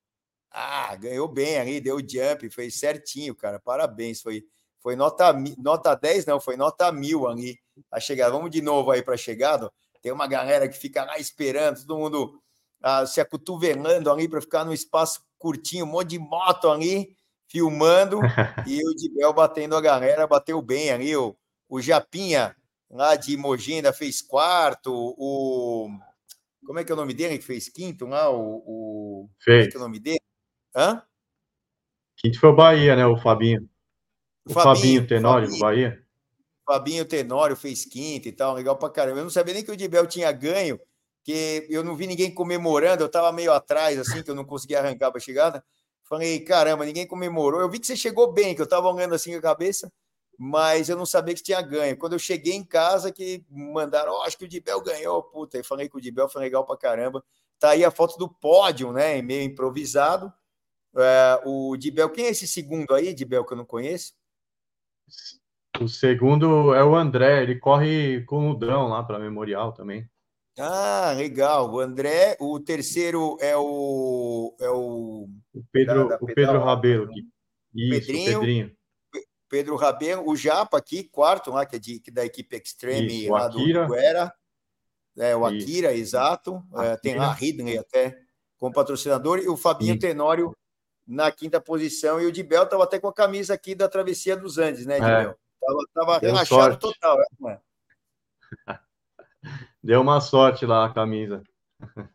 Ah, ganhou bem ali, deu jump, fez certinho, cara. Parabéns, foi foi nota, nota 10, não, foi nota mil ali a chegada. Vamos de novo aí para a chegada. Tem uma galera que fica lá esperando, todo mundo ah, se acotovelando ali para ficar no espaço curtinho, um monte de moto ali, filmando, e o Dibel batendo a galera, bateu bem ali. O, o Japinha, lá de Mogi, fez quarto. O. Como é que é o nome dele que fez quinto lá? O, o... Fez. Como é que é o nome dele? Hã? Quinto foi o Bahia, né? O Fabinho. O Fabinho, Fabinho Tenório, Fabinho, Bahia. Fabinho Tenório fez quinta e tal, legal pra caramba. Eu não sabia nem que o Dibel tinha ganho, que eu não vi ninguém comemorando, eu tava meio atrás, assim, que eu não conseguia arrancar pra chegada. Falei, caramba, ninguém comemorou. Eu vi que você chegou bem, que eu tava olhando assim com a cabeça, mas eu não sabia que tinha ganho. Quando eu cheguei em casa, que mandaram, oh, acho que o Dibel ganhou, puta. Eu falei que o Dibel foi legal pra caramba. Tá aí a foto do pódio, né? Meio improvisado. É, o Dibel, quem é esse segundo aí, Dibel, que eu não conheço? O segundo é o André, ele corre com o Drão lá para Memorial também. Ah, legal. O André, o terceiro é o. É o, o Pedro, da, da o Pedro Rabelo. Isso, Pedrinho, Pedrinho. Pedro Rabelo, o Japa aqui, quarto lá, que é de, que é da equipe Extreme Isso, lá Akira. do Guera. É, o Akira, Isso. exato. Akira. É, tem lá a Ridley até como patrocinador, e o Fabinho Isso. Tenório na quinta posição. E o Dibel estava até com a camisa aqui da Travessia dos Andes, né, Dibel? Estava é. Tava relaxado sorte. total, né? Deu uma sorte lá a camisa.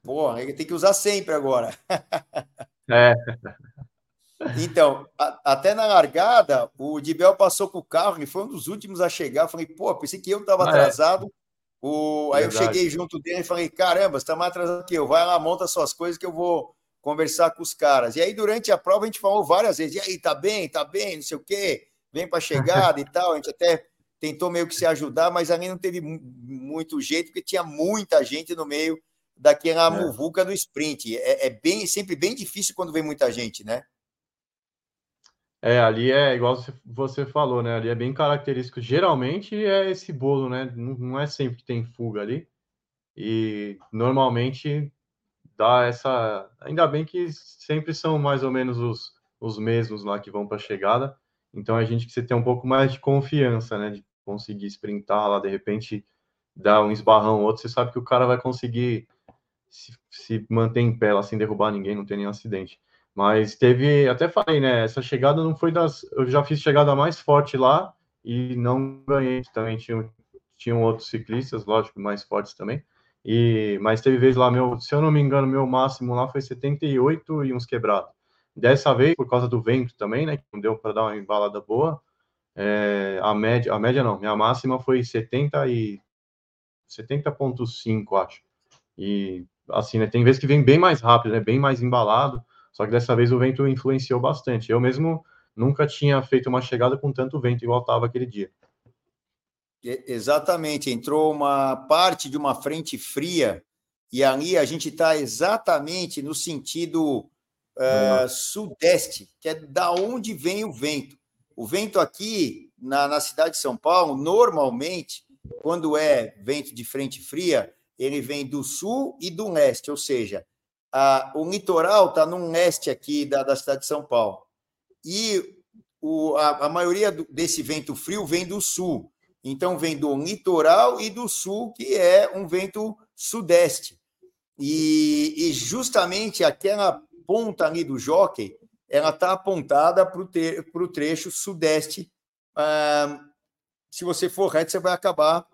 Pô, ele tem que usar sempre agora. É. Então, a, até na largada, o Dibel passou com o carro, e foi um dos últimos a chegar. Falei, pô, pensei que eu estava ah, é. atrasado. É. O, aí Verdade. eu cheguei junto dele e falei, caramba, você está mais atrasado que eu. Vai lá, monta suas coisas que eu vou conversar com os caras. E aí, durante a prova, a gente falou várias vezes: e aí, tá bem, tá bem, não sei o quê, vem para a chegada e tal. A gente até tentou meio que se ajudar, mas ali não teve muito jeito, porque tinha muita gente no meio daquela é. muvuca do sprint. É, é, bem, sempre bem difícil quando vem muita gente, né? É, ali é igual você falou, né? Ali é bem característico. Geralmente é esse bolo, né? Não é sempre que tem fuga ali. E normalmente dá essa. Ainda bem que sempre são mais ou menos os, os mesmos lá que vão para a chegada. Então a gente precisa ter um pouco mais de confiança, né? De conseguir sprintar lá, de repente dar um esbarrão ou outro, você sabe que o cara vai conseguir se, se manter em pé lá sem derrubar ninguém, não ter nenhum acidente. Mas teve, até falei, né? Essa chegada não foi das. Eu já fiz chegada mais forte lá e não ganhei. Também tinham, tinham outros ciclistas, lógico, mais fortes também. E, mas teve vez lá, meu, se eu não me engano, meu máximo lá foi 78 e uns quebrados. Dessa vez, por causa do vento também, né? Que não deu para dar uma embalada boa. É, a média, a média não, minha máxima foi 70 e 70.5, acho. E assim, né? Tem vezes que vem bem mais rápido, né? Bem mais embalado. Só que dessa vez o vento influenciou bastante. Eu mesmo nunca tinha feito uma chegada com tanto vento igual estava aquele dia. Exatamente, entrou uma parte de uma frente fria e ali a gente está exatamente no sentido uh, sudeste, que é da onde vem o vento. O vento aqui na, na cidade de São Paulo, normalmente, quando é vento de frente fria, ele vem do sul e do leste, ou seja, a, o litoral está no leste aqui da, da cidade de São Paulo. E o, a, a maioria do, desse vento frio vem do sul. Então, vem do litoral e do sul, que é um vento sudeste. E, e justamente aquela ponta ali do jockey, ela está apontada para o trecho sudeste. Ah, se você for reto, você vai acabar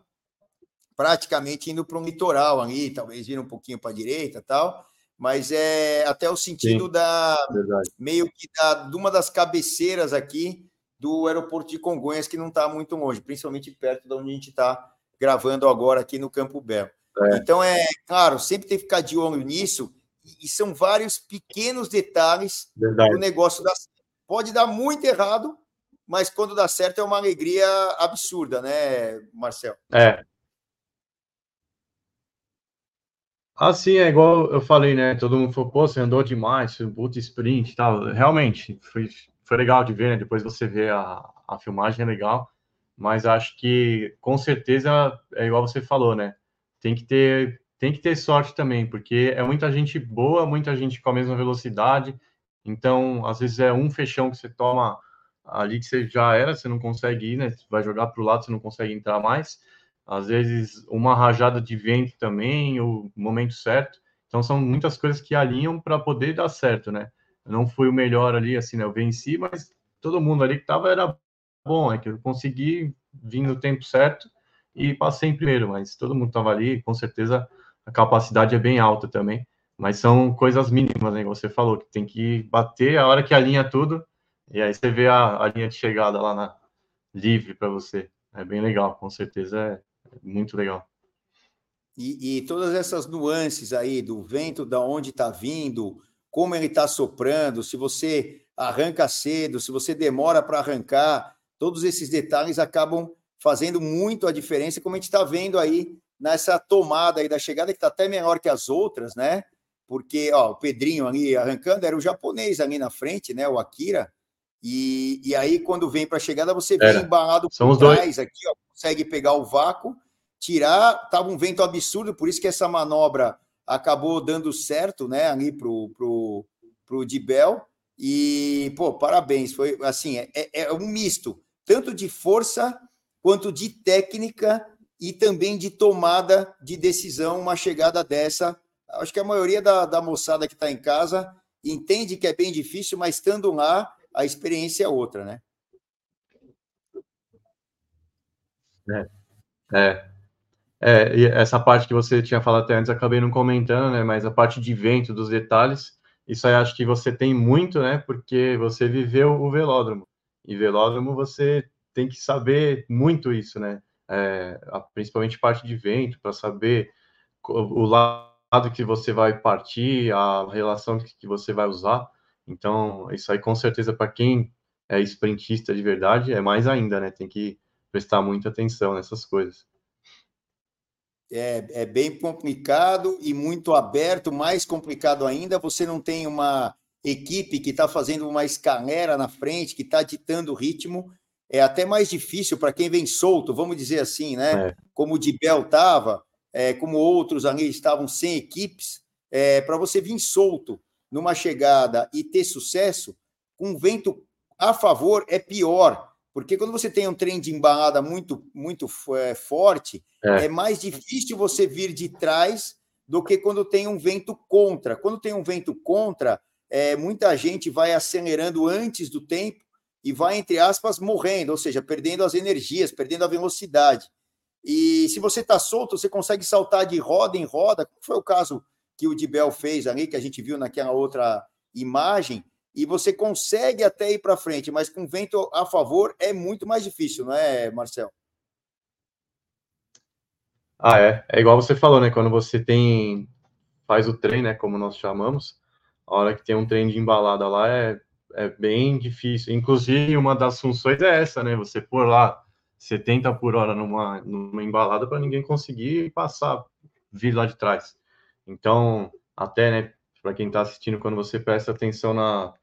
praticamente indo para um litoral ali, talvez vir um pouquinho para a direita tal mas é até o sentido Sim, da verdade. meio que da, de uma das cabeceiras aqui do aeroporto de Congonhas, que não está muito longe, principalmente perto de onde a gente está gravando agora aqui no Campo Belo. É. Então, é claro, sempre tem que ficar de olho nisso, e são vários pequenos detalhes do negócio da Pode dar muito errado, mas quando dá certo é uma alegria absurda, né, Marcel? É, Assim, é igual eu falei, né? Todo mundo falou, pô, você andou demais, puto sprint e tal. Realmente, foi, foi legal de ver, né? Depois você vê a, a filmagem, é legal. Mas acho que, com certeza, é igual você falou, né? Tem que ter, tem que ter sorte também, porque é muita gente boa, muita gente com a mesma velocidade. Então, às vezes é um fechão que você toma ali que você já era, você não consegue ir, né? Você vai jogar para o lado, você não consegue entrar mais às vezes uma rajada de vento também, o momento certo. Então são muitas coisas que alinham para poder dar certo, né? Eu não fui o melhor ali, assim, né? Eu venci, mas todo mundo ali que estava era bom, é que eu consegui vir no tempo certo e passei em primeiro, mas todo mundo estava ali, com certeza a capacidade é bem alta também. Mas são coisas mínimas, né? Você falou que tem que bater a hora que alinha tudo, e aí você vê a, a linha de chegada lá na livre para você. É bem legal, com certeza é, muito legal. E, e, todas essas nuances aí do vento, da onde está vindo, como ele está soprando, se você arranca cedo, se você demora para arrancar, todos esses detalhes acabam fazendo muito a diferença, como a gente está vendo aí nessa tomada aí da chegada, que está até menor que as outras, né? Porque ó, o Pedrinho ali arrancando era o japonês ali na frente, né? O Akira. E, e aí, quando vem para a chegada, você vem embalado por trás dois. aqui, ó, consegue pegar o vácuo, tirar. Estava um vento absurdo, por isso que essa manobra acabou dando certo, né, ali pro, pro, pro Dibel. E, pô, parabéns. Foi assim, é, é, é um misto, tanto de força quanto de técnica e também de tomada de decisão, uma chegada dessa. Acho que a maioria da, da moçada que está em casa entende que é bem difícil, mas estando lá, a experiência é outra, né? É. É. É, e essa parte que você tinha falado até antes, acabei não comentando, né? Mas a parte de vento, dos detalhes, isso aí acho que você tem muito, né? Porque você viveu o velódromo. E velódromo você tem que saber muito isso, né? É, principalmente parte de vento, para saber o lado que você vai partir, a relação que você vai usar. Então, isso aí com certeza para quem é sprintista de verdade é mais ainda, né? Tem que prestar muita atenção nessas coisas. É, é bem complicado e muito aberto, mais complicado ainda. Você não tem uma equipe que está fazendo uma escalera na frente, que está ditando o ritmo, é até mais difícil para quem vem solto, vamos dizer assim, né? É. Como o Dibel estava, é, como outros ali estavam sem equipes, é, para você vir solto numa chegada e ter sucesso, com vento a favor é pior, porque quando você tem um trem de embalada muito, muito é, forte, é. é mais difícil você vir de trás do que quando tem um vento contra. Quando tem um vento contra, é, muita gente vai acelerando antes do tempo e vai, entre aspas, morrendo, ou seja, perdendo as energias, perdendo a velocidade. E se você está solto, você consegue saltar de roda em roda, como foi o caso que o Dibel fez ali, que a gente viu naquela outra imagem, e você consegue até ir para frente, mas com vento a favor é muito mais difícil, não é, Marcel? Ah, é. É igual você falou, né? Quando você tem. faz o trem, né? Como nós chamamos, a hora que tem um trem de embalada lá é, é bem difícil. Inclusive, uma das funções é essa, né? Você pôr lá 70 por hora numa, numa embalada para ninguém conseguir passar, vir lá de trás. Então, até, né? Para quem está assistindo, quando você presta atenção na,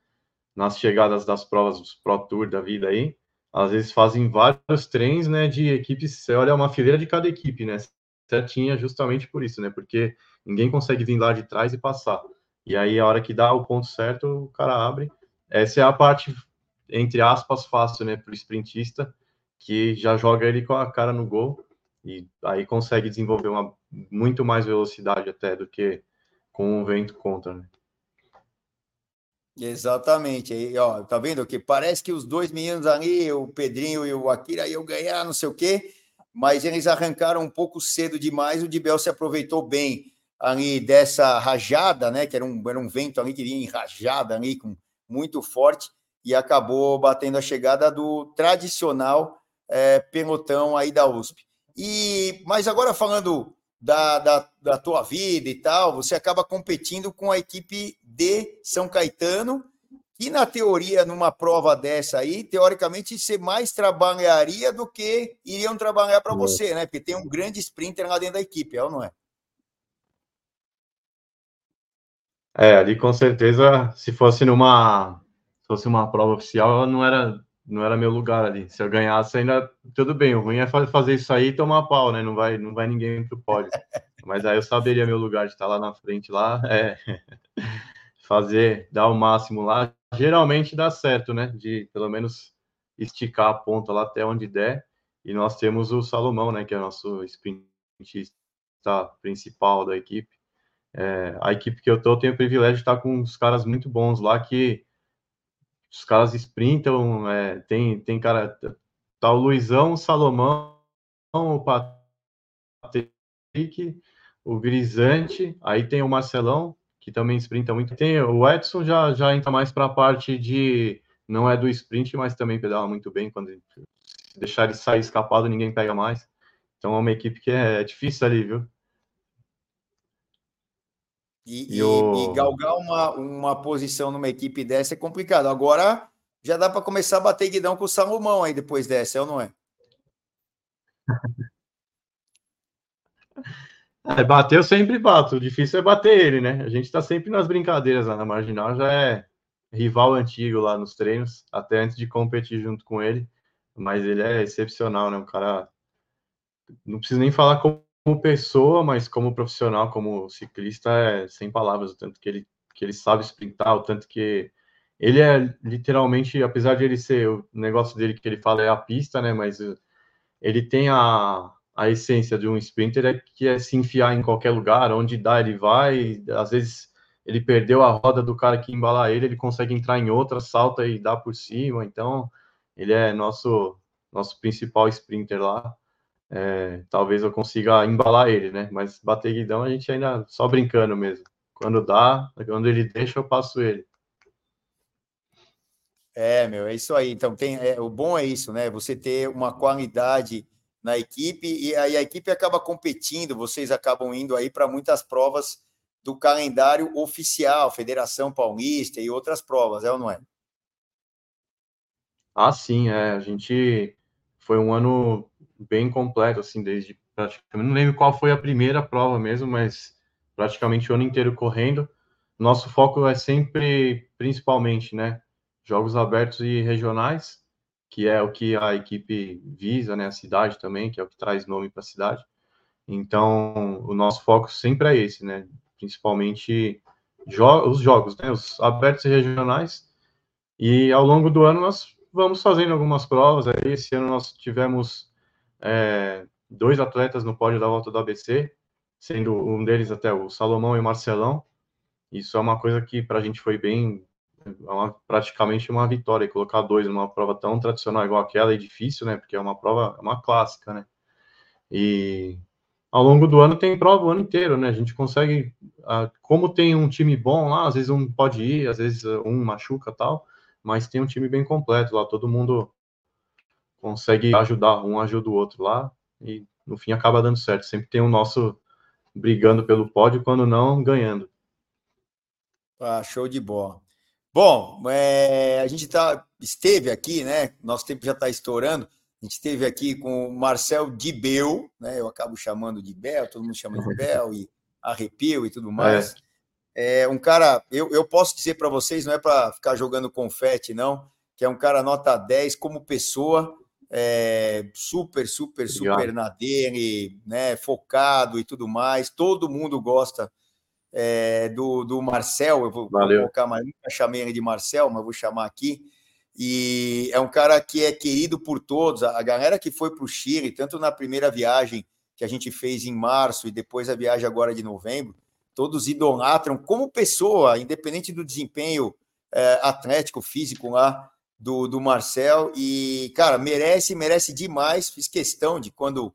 nas chegadas das provas dos Pro Tour da vida aí, às vezes fazem vários trens, né, de equipes, você olha uma fileira de cada equipe, né, certinha justamente por isso, né, porque ninguém consegue vir lá de trás e passar. E aí, a hora que dá o ponto certo, o cara abre. Essa é a parte, entre aspas, fácil, né, para o sprintista, que já joga ele com a cara no gol e aí consegue desenvolver uma muito mais velocidade até do que com o vento contra, né. Exatamente. Aí, ó, tá vendo que parece que os dois meninos ali, o Pedrinho e o Akira, iam ganhar, não sei o quê, mas eles arrancaram um pouco cedo demais. O Dibel se aproveitou bem ali dessa rajada, né? Que era um, era um vento ali que vinha em rajada ali, com, muito forte, e acabou batendo a chegada do tradicional é, pelotão aí da USP. E, mas agora falando da, da, da tua vida e tal, você acaba competindo com a equipe de São Caetano, que na teoria, numa prova dessa aí, teoricamente, você mais trabalharia do que iriam trabalhar para você, né? Porque tem um grande sprinter lá dentro da equipe, é ou não é? É, ali com certeza, se fosse numa se fosse uma prova oficial, não era não era meu lugar ali. Se eu ganhasse, ainda tudo bem. O ruim é fazer isso aí e tomar pau, né? Não vai, não vai ninguém pro pódio. Mas aí eu saberia meu lugar de estar lá na frente, lá, é fazer, dar o máximo lá. Geralmente dá certo, né? De pelo menos esticar a ponta lá até onde der. E nós temos o Salomão, né? Que é o nosso sprintista principal da equipe. É, a equipe que eu tô, eu tenho o privilégio de estar com uns caras muito bons lá que os caras sprintam, é, tem, tem cara, tá o Luizão, o Salomão, o Patrick, o Grisante, aí tem o Marcelão, que também sprinta muito. Tem o Edson já, já entra mais para a parte de não é do sprint, mas também pedala muito bem quando deixar ele sair escapado, ninguém pega mais. Então é uma equipe que é, é difícil ali, viu? E, e, o... e, galgar uma, uma posição numa equipe dessa é complicado. Agora já dá para começar a bater guidão com o Salomão aí depois dessa, é ou não é? É, bater eu sempre bato, o difícil é bater ele, né? A gente está sempre nas brincadeiras lá na Marginal, já é rival antigo lá nos treinos, até antes de competir junto com ele, mas ele é excepcional, né? Um cara. Não preciso nem falar como como pessoa, mas como profissional, como ciclista, é sem palavras, o tanto que ele, que ele sabe sprintar, o tanto que ele é literalmente, apesar de ele ser o negócio dele que ele fala é a pista, né? Mas ele tem a, a essência de um sprinter é que é se enfiar em qualquer lugar, onde dá ele vai. Às vezes ele perdeu a roda do cara que embalar ele, ele consegue entrar em outra, salta e dá por cima. Então ele é nosso nosso principal sprinter lá é, talvez eu consiga embalar ele, né? Mas bater guidão a gente ainda só brincando mesmo. Quando dá, quando ele deixa, eu passo ele. É, meu, é isso aí. Então, tem, é, o bom é isso, né? Você ter uma qualidade na equipe e aí a equipe acaba competindo, vocês acabam indo aí para muitas provas do calendário oficial, Federação Paulista e outras provas, é ou não é? Ah, sim, é. A gente foi um ano bem completo, assim, desde praticamente. Não lembro qual foi a primeira prova mesmo, mas praticamente o ano inteiro correndo. nosso foco é sempre, principalmente, né, jogos abertos e regionais, que é o que a equipe visa, né, a cidade também, que é o que traz nome para a cidade. Então, o nosso foco sempre é esse, né, principalmente jo os jogos, né, os abertos e regionais. E ao longo do ano nós vamos fazendo algumas provas. Aí, esse ano nós tivemos é, dois atletas no pódio da volta do ABC, sendo um deles até o Salomão e o Marcelão. Isso é uma coisa que para a gente foi bem, é uma, praticamente uma vitória. E colocar dois numa prova tão tradicional igual aquela é difícil, né? Porque é uma prova, é uma clássica, né? E ao longo do ano tem prova o ano inteiro, né? A gente consegue, como tem um time bom lá, às vezes um pode ir, às vezes um machuca tal, mas tem um time bem completo lá, todo mundo consegue ajudar um ajuda o outro lá e no fim acaba dando certo. Sempre tem o nosso brigando pelo pódio, quando não, ganhando. Ah, show de bola. Bom, é, a gente tá, esteve aqui, né? Nosso tempo já está estourando. A gente esteve aqui com o Marcel Dibel, né? Eu acabo chamando de Bel, todo mundo chama de Bel e arrepio e tudo mais. É, é um cara, eu, eu posso dizer para vocês, não é para ficar jogando confete, não, que é um cara nota 10 como pessoa, é, super, super, super na dele, né, focado e tudo mais. Todo mundo gosta é, do, do Marcel. Eu vou, vou colocar, mas nunca chamei ele de Marcel, mas vou chamar aqui. E é um cara que é querido por todos. A galera que foi para o Chile, tanto na primeira viagem que a gente fez em março e depois a viagem agora de novembro, todos idolatram como pessoa, independente do desempenho é, atlético, físico lá do, do Marcel. E, cara, merece, merece demais. Fiz questão de quando.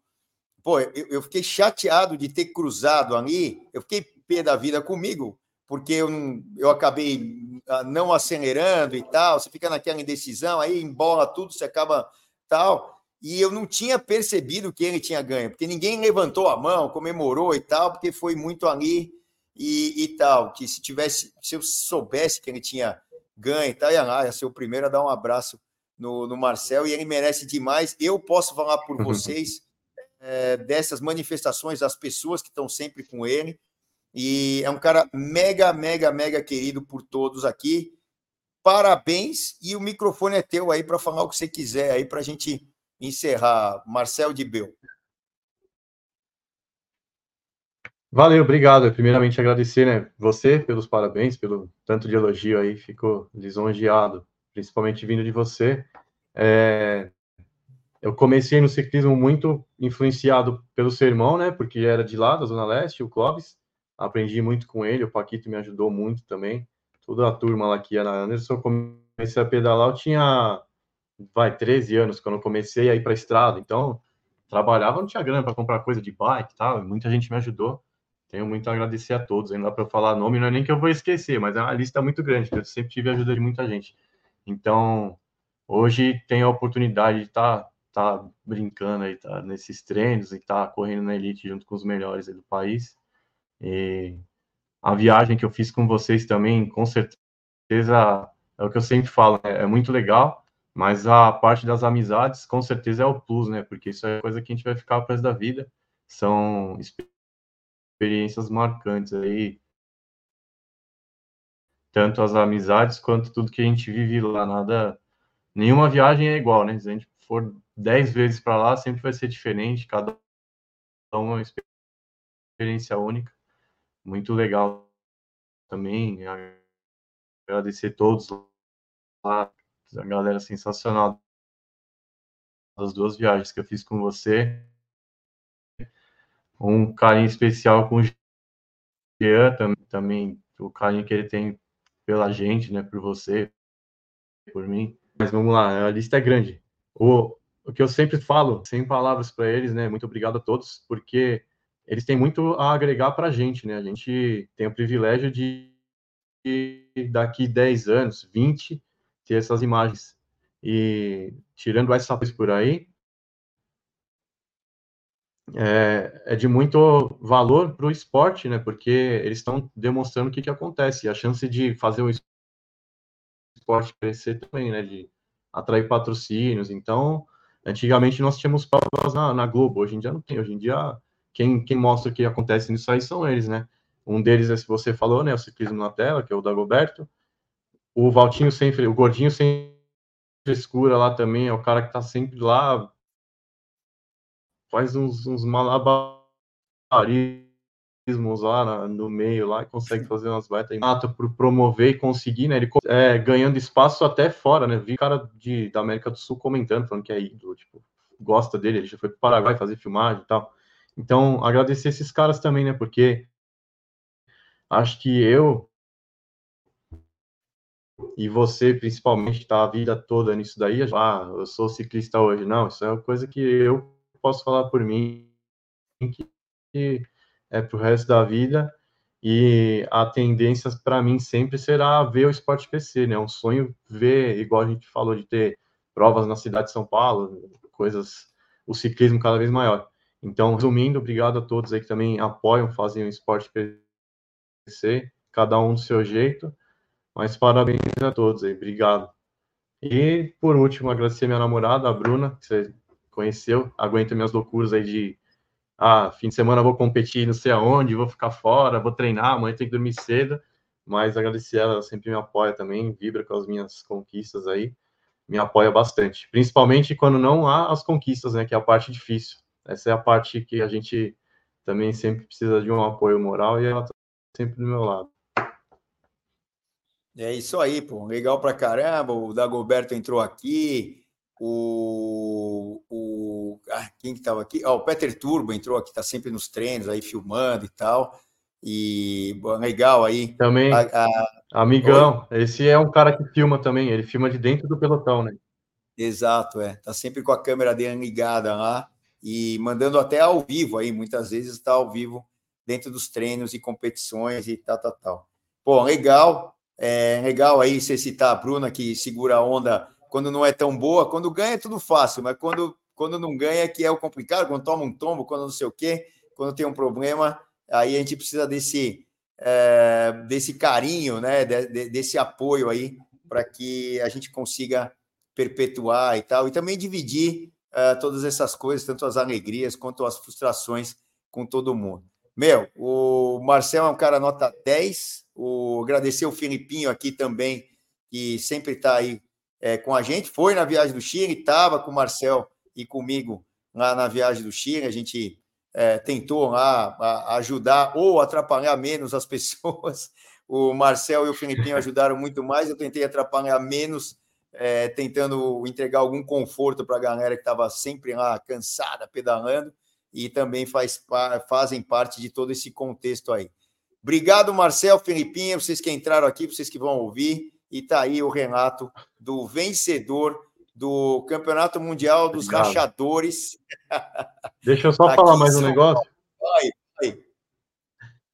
Pô, eu, eu fiquei chateado de ter cruzado ali. Eu fiquei pé da vida comigo, porque eu, não, eu acabei ah, não acelerando e tal. Você fica naquela indecisão, aí embola tudo, você acaba tal. E eu não tinha percebido que ele tinha ganho, porque ninguém levantou a mão, comemorou e tal, porque foi muito ali e, e tal. Que se tivesse, se eu soubesse que ele tinha ganhe, tá? Ia lá, ia ser o primeiro a dar um abraço no, no Marcel e ele merece demais. Eu posso falar por uhum. vocês é, dessas manifestações das pessoas que estão sempre com ele. E é um cara mega, mega, mega querido por todos aqui. Parabéns e o microfone é teu aí para falar o que você quiser aí para a gente encerrar. Marcel de Bel. Valeu, obrigado. Primeiramente agradecer, né, você pelos parabéns, pelo tanto de elogio aí, fico lisonjeado, principalmente vindo de você. É, eu comecei no ciclismo muito influenciado pelo seu irmão, né, porque era de lá, da Zona Leste, o Clóvis. Aprendi muito com ele, o Paquito me ajudou muito também. Toda a turma lá que ia na Anderson, eu comecei a pedalar, eu tinha, vai, 13 anos quando eu comecei a ir para a estrada, então trabalhava, não tinha grana para comprar coisa de bike e tal, muita gente me ajudou tenho muito a agradecer a todos. Ainda para falar nome, não é nem que eu vou esquecer, mas é uma lista muito grande, eu sempre tive a ajuda de muita gente. Então, hoje tenho a oportunidade de estar tá, tá brincando aí, tá nesses treinos e estar tá correndo na elite junto com os melhores do país. E a viagem que eu fiz com vocês também, com certeza, é o que eu sempre falo, é, é muito legal, mas a parte das amizades, com certeza, é o plus, né? Porque isso é coisa que a gente vai ficar para da vida. São experiências marcantes aí, tanto as amizades quanto tudo que a gente vive lá. Nada, nenhuma viagem é igual, né? Se a gente for dez vezes para lá, sempre vai ser diferente, cada uma é uma experiência única. Muito legal também. Agradecer todos lá, a galera sensacional das duas viagens que eu fiz com você um carinho especial com o Jean também, também o carinho que ele tem pela gente, né, por você, por mim. Mas vamos lá, a lista é grande. O, o que eu sempre falo, sem palavras para eles, né, muito obrigado a todos, porque eles têm muito a agregar para a gente, né? A gente tem o privilégio de, de daqui 10 anos, 20, ter essas imagens. E tirando essa coisa por aí, é, é de muito valor para o esporte, né? Porque eles estão demonstrando o que, que acontece. E a chance de fazer o esporte crescer também, né? De atrair patrocínios. Então, antigamente nós tínhamos provas na, na, Globo, hoje em dia não tem. Hoje em dia, quem, quem mostra o que acontece nisso aí são eles, né? Um deles é, se você falou, né, o ciclismo na tela, que é o Dagoberto. O Valtinho sempre, o Gordinho sem frescura lá também, é o cara que tá sempre lá, faz uns, uns malabarismos lá no meio lá, consegue fazer umas baitas mata por promover e conseguir, né? Ele é, ganhando espaço até fora, né? Vi cara de, da América do Sul comentando, falando que é ídolo, tipo, gosta dele, ele já foi para o Paraguai fazer filmagem e tal. Então, agradecer esses caras também, né? Porque acho que eu e você, principalmente, tá a vida toda nisso daí. Ah, eu sou ciclista hoje. Não, isso é uma coisa que eu posso falar por mim, que é pro resto da vida. E a tendência para mim sempre será ver o esporte crescer, né? Um sonho ver, igual a gente falou, de ter provas na cidade de São Paulo, coisas, o ciclismo cada vez maior. Então, resumindo, obrigado a todos aí que também apoiam, fazem o esporte crescer, cada um do seu jeito. Mas parabéns a todos aí, obrigado. E por último, agradecer minha namorada, a Bruna, que você conheceu, aguenta minhas loucuras aí de ah, fim de semana vou competir não sei aonde, vou ficar fora, vou treinar, amanhã tem que dormir cedo, mas agradecer ela, ela sempre me apoia também, vibra com as minhas conquistas aí, me apoia bastante, principalmente quando não há as conquistas, né, que é a parte difícil. Essa é a parte que a gente também sempre precisa de um apoio moral e ela tá sempre do meu lado. É isso aí, pô. Legal pra caramba. O Dagoberto entrou aqui. O, o ah, quem que tava aqui? Ah, o Peter Turbo entrou aqui, tá sempre nos treinos aí filmando e tal. E bom, legal aí. Também. A, a... Amigão, Oi? esse é um cara que filma também, ele filma de dentro do pelotão, né? Exato, é. Tá sempre com a câmera dele ligada lá e mandando até ao vivo aí, muitas vezes está ao vivo dentro dos treinos e competições e tal, tal, tal. Pô, legal. É legal aí você citar a Bruna, que segura a onda quando não é tão boa. Quando ganha é tudo fácil, mas quando, quando não ganha é que é o complicado, quando toma um tombo, quando não sei o quê, quando tem um problema, aí a gente precisa desse, é, desse carinho, né, de, de, desse apoio aí, para que a gente consiga perpetuar e tal, e também dividir uh, todas essas coisas, tanto as alegrias quanto as frustrações com todo mundo. Meu, o Marcel é um cara nota 10, o, agradecer o Filipinho aqui também, que sempre está aí é, com a gente. Foi na viagem do Chile, estava com o Marcel e comigo lá na viagem do Chile. A gente é, tentou lá a, ajudar ou atrapalhar menos as pessoas. O Marcel e o Filipinho ajudaram muito mais. Eu tentei atrapalhar menos, é, tentando entregar algum conforto para a galera que estava sempre lá cansada, pedalando, e também faz, fazem parte de todo esse contexto aí. Obrigado, Marcel, Felipinha, vocês que entraram aqui, vocês que vão ouvir. E tá aí o Renato, do vencedor do Campeonato Mundial dos Obrigado. Rachadores. Deixa eu só falar mais um negócio. Aí, aí.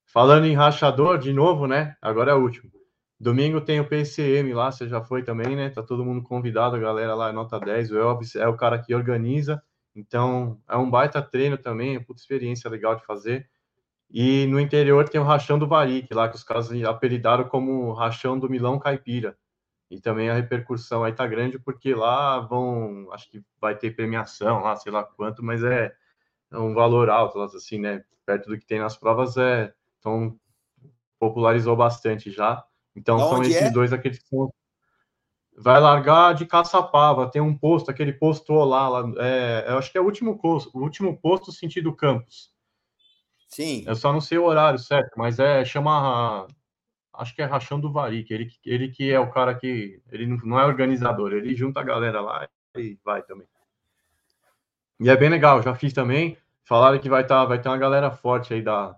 Falando em rachador, de novo, né? Agora é o último. Domingo tem o PCM lá, você já foi também, né? Tá todo mundo convidado, a galera lá nota 10. O Elvis é o cara que organiza. Então, é um baita treino também, é puta experiência legal de fazer. E no interior tem o Rachão do Varique, lá que os caras apelidaram como Rachão do Milão Caipira. E também a repercussão aí tá grande, porque lá vão, acho que vai ter premiação lá, sei lá quanto, mas é, é um valor alto, assim, né? Perto do que tem nas provas, é, então popularizou bastante já. Então são esses é? dois aqueles que são vai largar de Caçapava, tem um posto, aquele posto lá, lá é, eu acho que é o último posto, o último posto sentido campus. Sim. Eu só não sei o horário certo, mas é chama acho que é Rachão do Varique, ele, ele que é o cara que ele não é organizador, ele junta a galera lá e vai também. E é bem legal, já fiz também. Falaram que vai estar tá, vai ter uma galera forte aí da,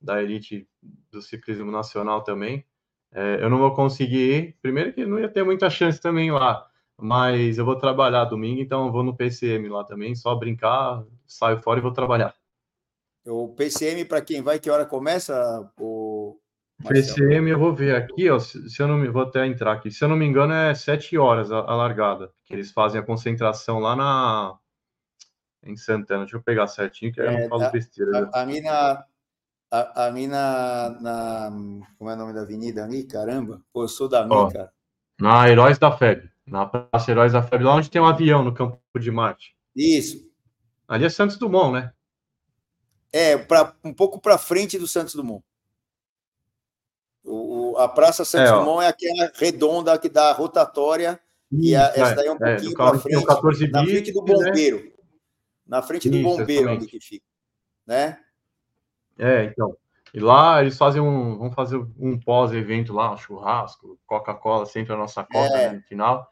da elite do ciclismo nacional também. É, eu não vou conseguir ir, primeiro que não ia ter muita chance também lá, mas eu vou trabalhar domingo, então eu vou no PCM lá também, só brincar, saio fora e vou trabalhar. O PCM, para quem vai, que hora começa? O PCM, eu vou ver aqui, ó, se, eu não me vou até entrar aqui. Se eu não me engano, é sete horas a, a largada, que eles fazem a concentração lá na em Santana. Deixa eu pegar certinho, que é, eu não falo besteira. Ali na, ali na, na, Como é o nome da avenida ali? Caramba, pô, eu sou da ó, cara. Na Heróis da FEB, na Praça Heróis da FEB, lá onde tem um avião no campo de Marte. Isso. Ali é Santos Dumont, né? É, pra, um pouco para frente do Santos Dumont. a Praça Santos é, Dumont é aquela redonda que dá rotatória e a, essa daí é um é, pouquinho para frente, 14 na frente do né? bombeiro. Né? Na frente do Isso, bombeiro, onde que fica. Né? É, então. E lá eles fazem um, vão fazer um pós-evento lá, um churrasco, Coca-Cola, sempre a nossa Coca é. né, no final.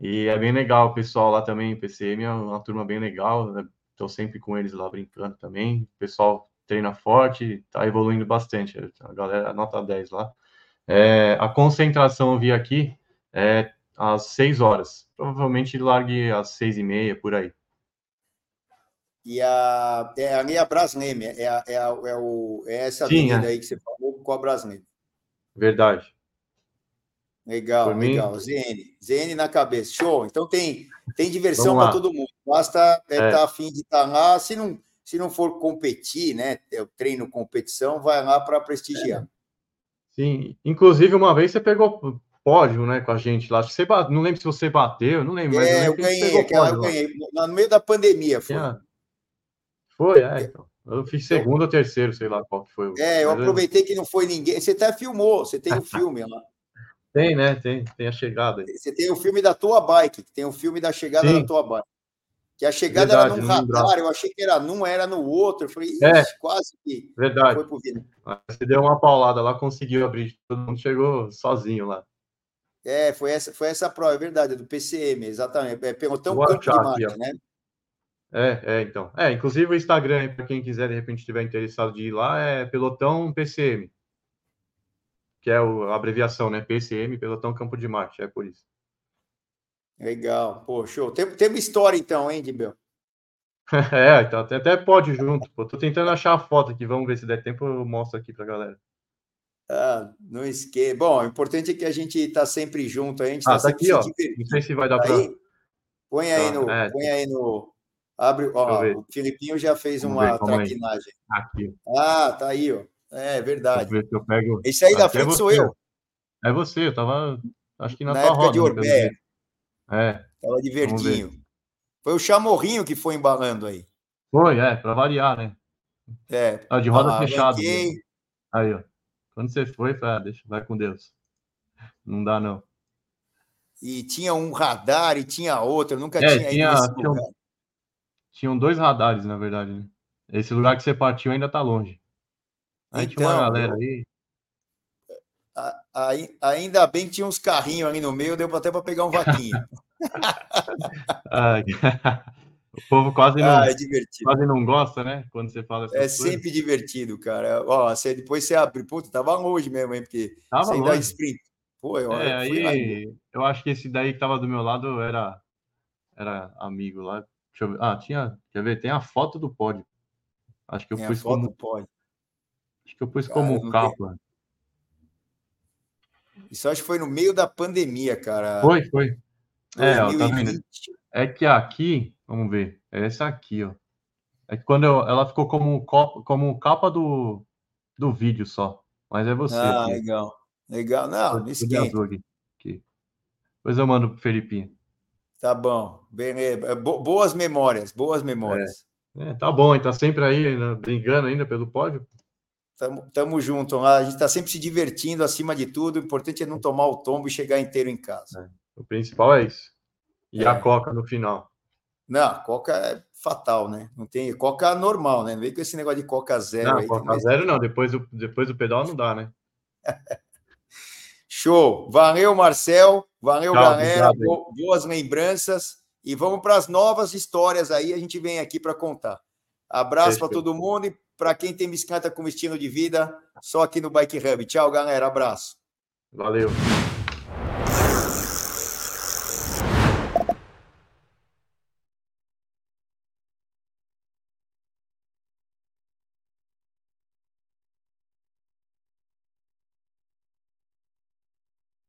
E é bem legal o pessoal lá também, o PCM é uma turma bem legal, estou sempre com eles lá brincando também. O pessoal treina forte, está evoluindo bastante. A galera nota 10 lá. É, a concentração eu vi aqui é às 6 horas. Provavelmente largue às 6 e meia, por aí. E a, é a minha Braskem, é, a, é, a, é, o, é essa Sim, é. aí que você falou com a Braskem. Verdade. Legal, Por legal. Mim... ZN, ZN na cabeça. Show. Então tem, tem diversão para todo mundo. Basta estar é, é. tá afim de estar tá lá. Se não, se não for competir, né? Eu treino competição, vai lá para prestigiar. É. Sim, inclusive uma vez você pegou pódio, né, com a gente lá. Você bate... Não lembro se você bateu, não lembro. É, eu, eu ganhei, aquela eu ganhei. No meio da pandemia foi. Foi, é, então. Eu fiz segundo ou terceiro, sei lá qual que foi. É, eu aproveitei que não foi ninguém. Você até filmou, você tem o um filme lá. Tem, né? Tem, tem a chegada. Você tem o filme da tua bike, tem o filme da chegada Sim. da tua bike. Que a chegada Verdade, era num radar, eu achei que era num, era no outro. Eu falei, é, quase que Verdade. foi pro vídeo. Você deu uma paulada lá, conseguiu abrir, todo mundo chegou sozinho lá. É, foi essa, foi essa prova, é verdade, é do PCM, exatamente. É pelotão campo de marca, né? É, é, então. É, inclusive o Instagram, para quem quiser, de repente, estiver interessado de ir lá, é pelotão PCM que é a abreviação, né? PCM, Pelotão Campo de Marte, é por isso. Legal, pô, show. Tem, tem uma história então, hein, Dibel? é, então até, até pode junto. Pô. Tô tentando achar a foto aqui, vamos ver se der tempo, eu mostro aqui pra galera. Ah, não esqueça. Bom, o importante é que a gente tá sempre junto, a gente ah, tá, tá aqui, ó. Não sei se vai dar aí, pra... Põe aí no, é, põe aí no, abre, ó, o Filipinho já fez uma traquinagem. Aqui. Ah, tá aí, ó. É verdade. Eu pego... Esse aí da frente é sou eu. É você, eu tava. Acho que na, na tua época roda, de Orbé. É. Tava de verdinho. Foi o chamorrinho que foi embalando aí. Foi, é, para variar, né? É. Ah, de roda ah, fechada. Aí, ó. Quando você foi, ah, deixa, vai com Deus. Não dá, não. E tinha um radar e tinha outro, eu nunca é, tinha, tinha ido tinham, tinham dois radares, na verdade, né? Esse lugar que você partiu ainda tá longe. Aí então, tinha uma galera aí. Ainda bem que tinha uns carrinhos ali no meio, deu até para pegar um vaquinho. o povo quase não, ah, é quase não gosta, né? Quando você fala É coisas. sempre divertido, cara. Ó, você, depois você abre, puta, tava longe mesmo, hein? Porque tava você longe. dá sprint. Pô, eu, é, aí, eu acho que esse daí que tava do meu lado era, era amigo lá. Deixa eu ver. Ah, tinha. Quer ver? Tem a foto do pódio. Acho que eu Tem pus como. Pódio. Acho que eu pus como cara, capa. Isso acho que foi no meio da pandemia, cara. Foi, foi. É, tá vendo? É que aqui, vamos ver, é essa aqui, ó. É que quando eu, ela ficou como, como capa do, do vídeo só. Mas é você. Ah, aqui. legal. Legal. Não, não esquenta. Aqui. aqui. Depois eu mando pro Felipinho. Tá bom. Beleza. Boas memórias, boas memórias. É. É, tá bom, ele tá sempre aí, né, brigando ainda pelo pódio. Tamo, tamo junto. A gente está sempre se divertindo acima de tudo. O importante é não tomar o tombo e chegar inteiro em casa. É. O principal é isso. E é. a coca no final. Não, a coca é fatal, né? Não tem coca normal, né? Não vem com esse negócio de coca zero. Não, aí, coca zero não. Depois do, depois do pedal não dá, né? Show. Valeu, Marcel. Valeu, Tchau, galera. Obrigado, Boas lembranças. E vamos para as novas histórias aí. A gente vem aqui para contar. Abraço para todo mundo e para quem tem bicicleta como estilo de vida, só aqui no Bike Hub. Tchau, galera. Abraço. Valeu.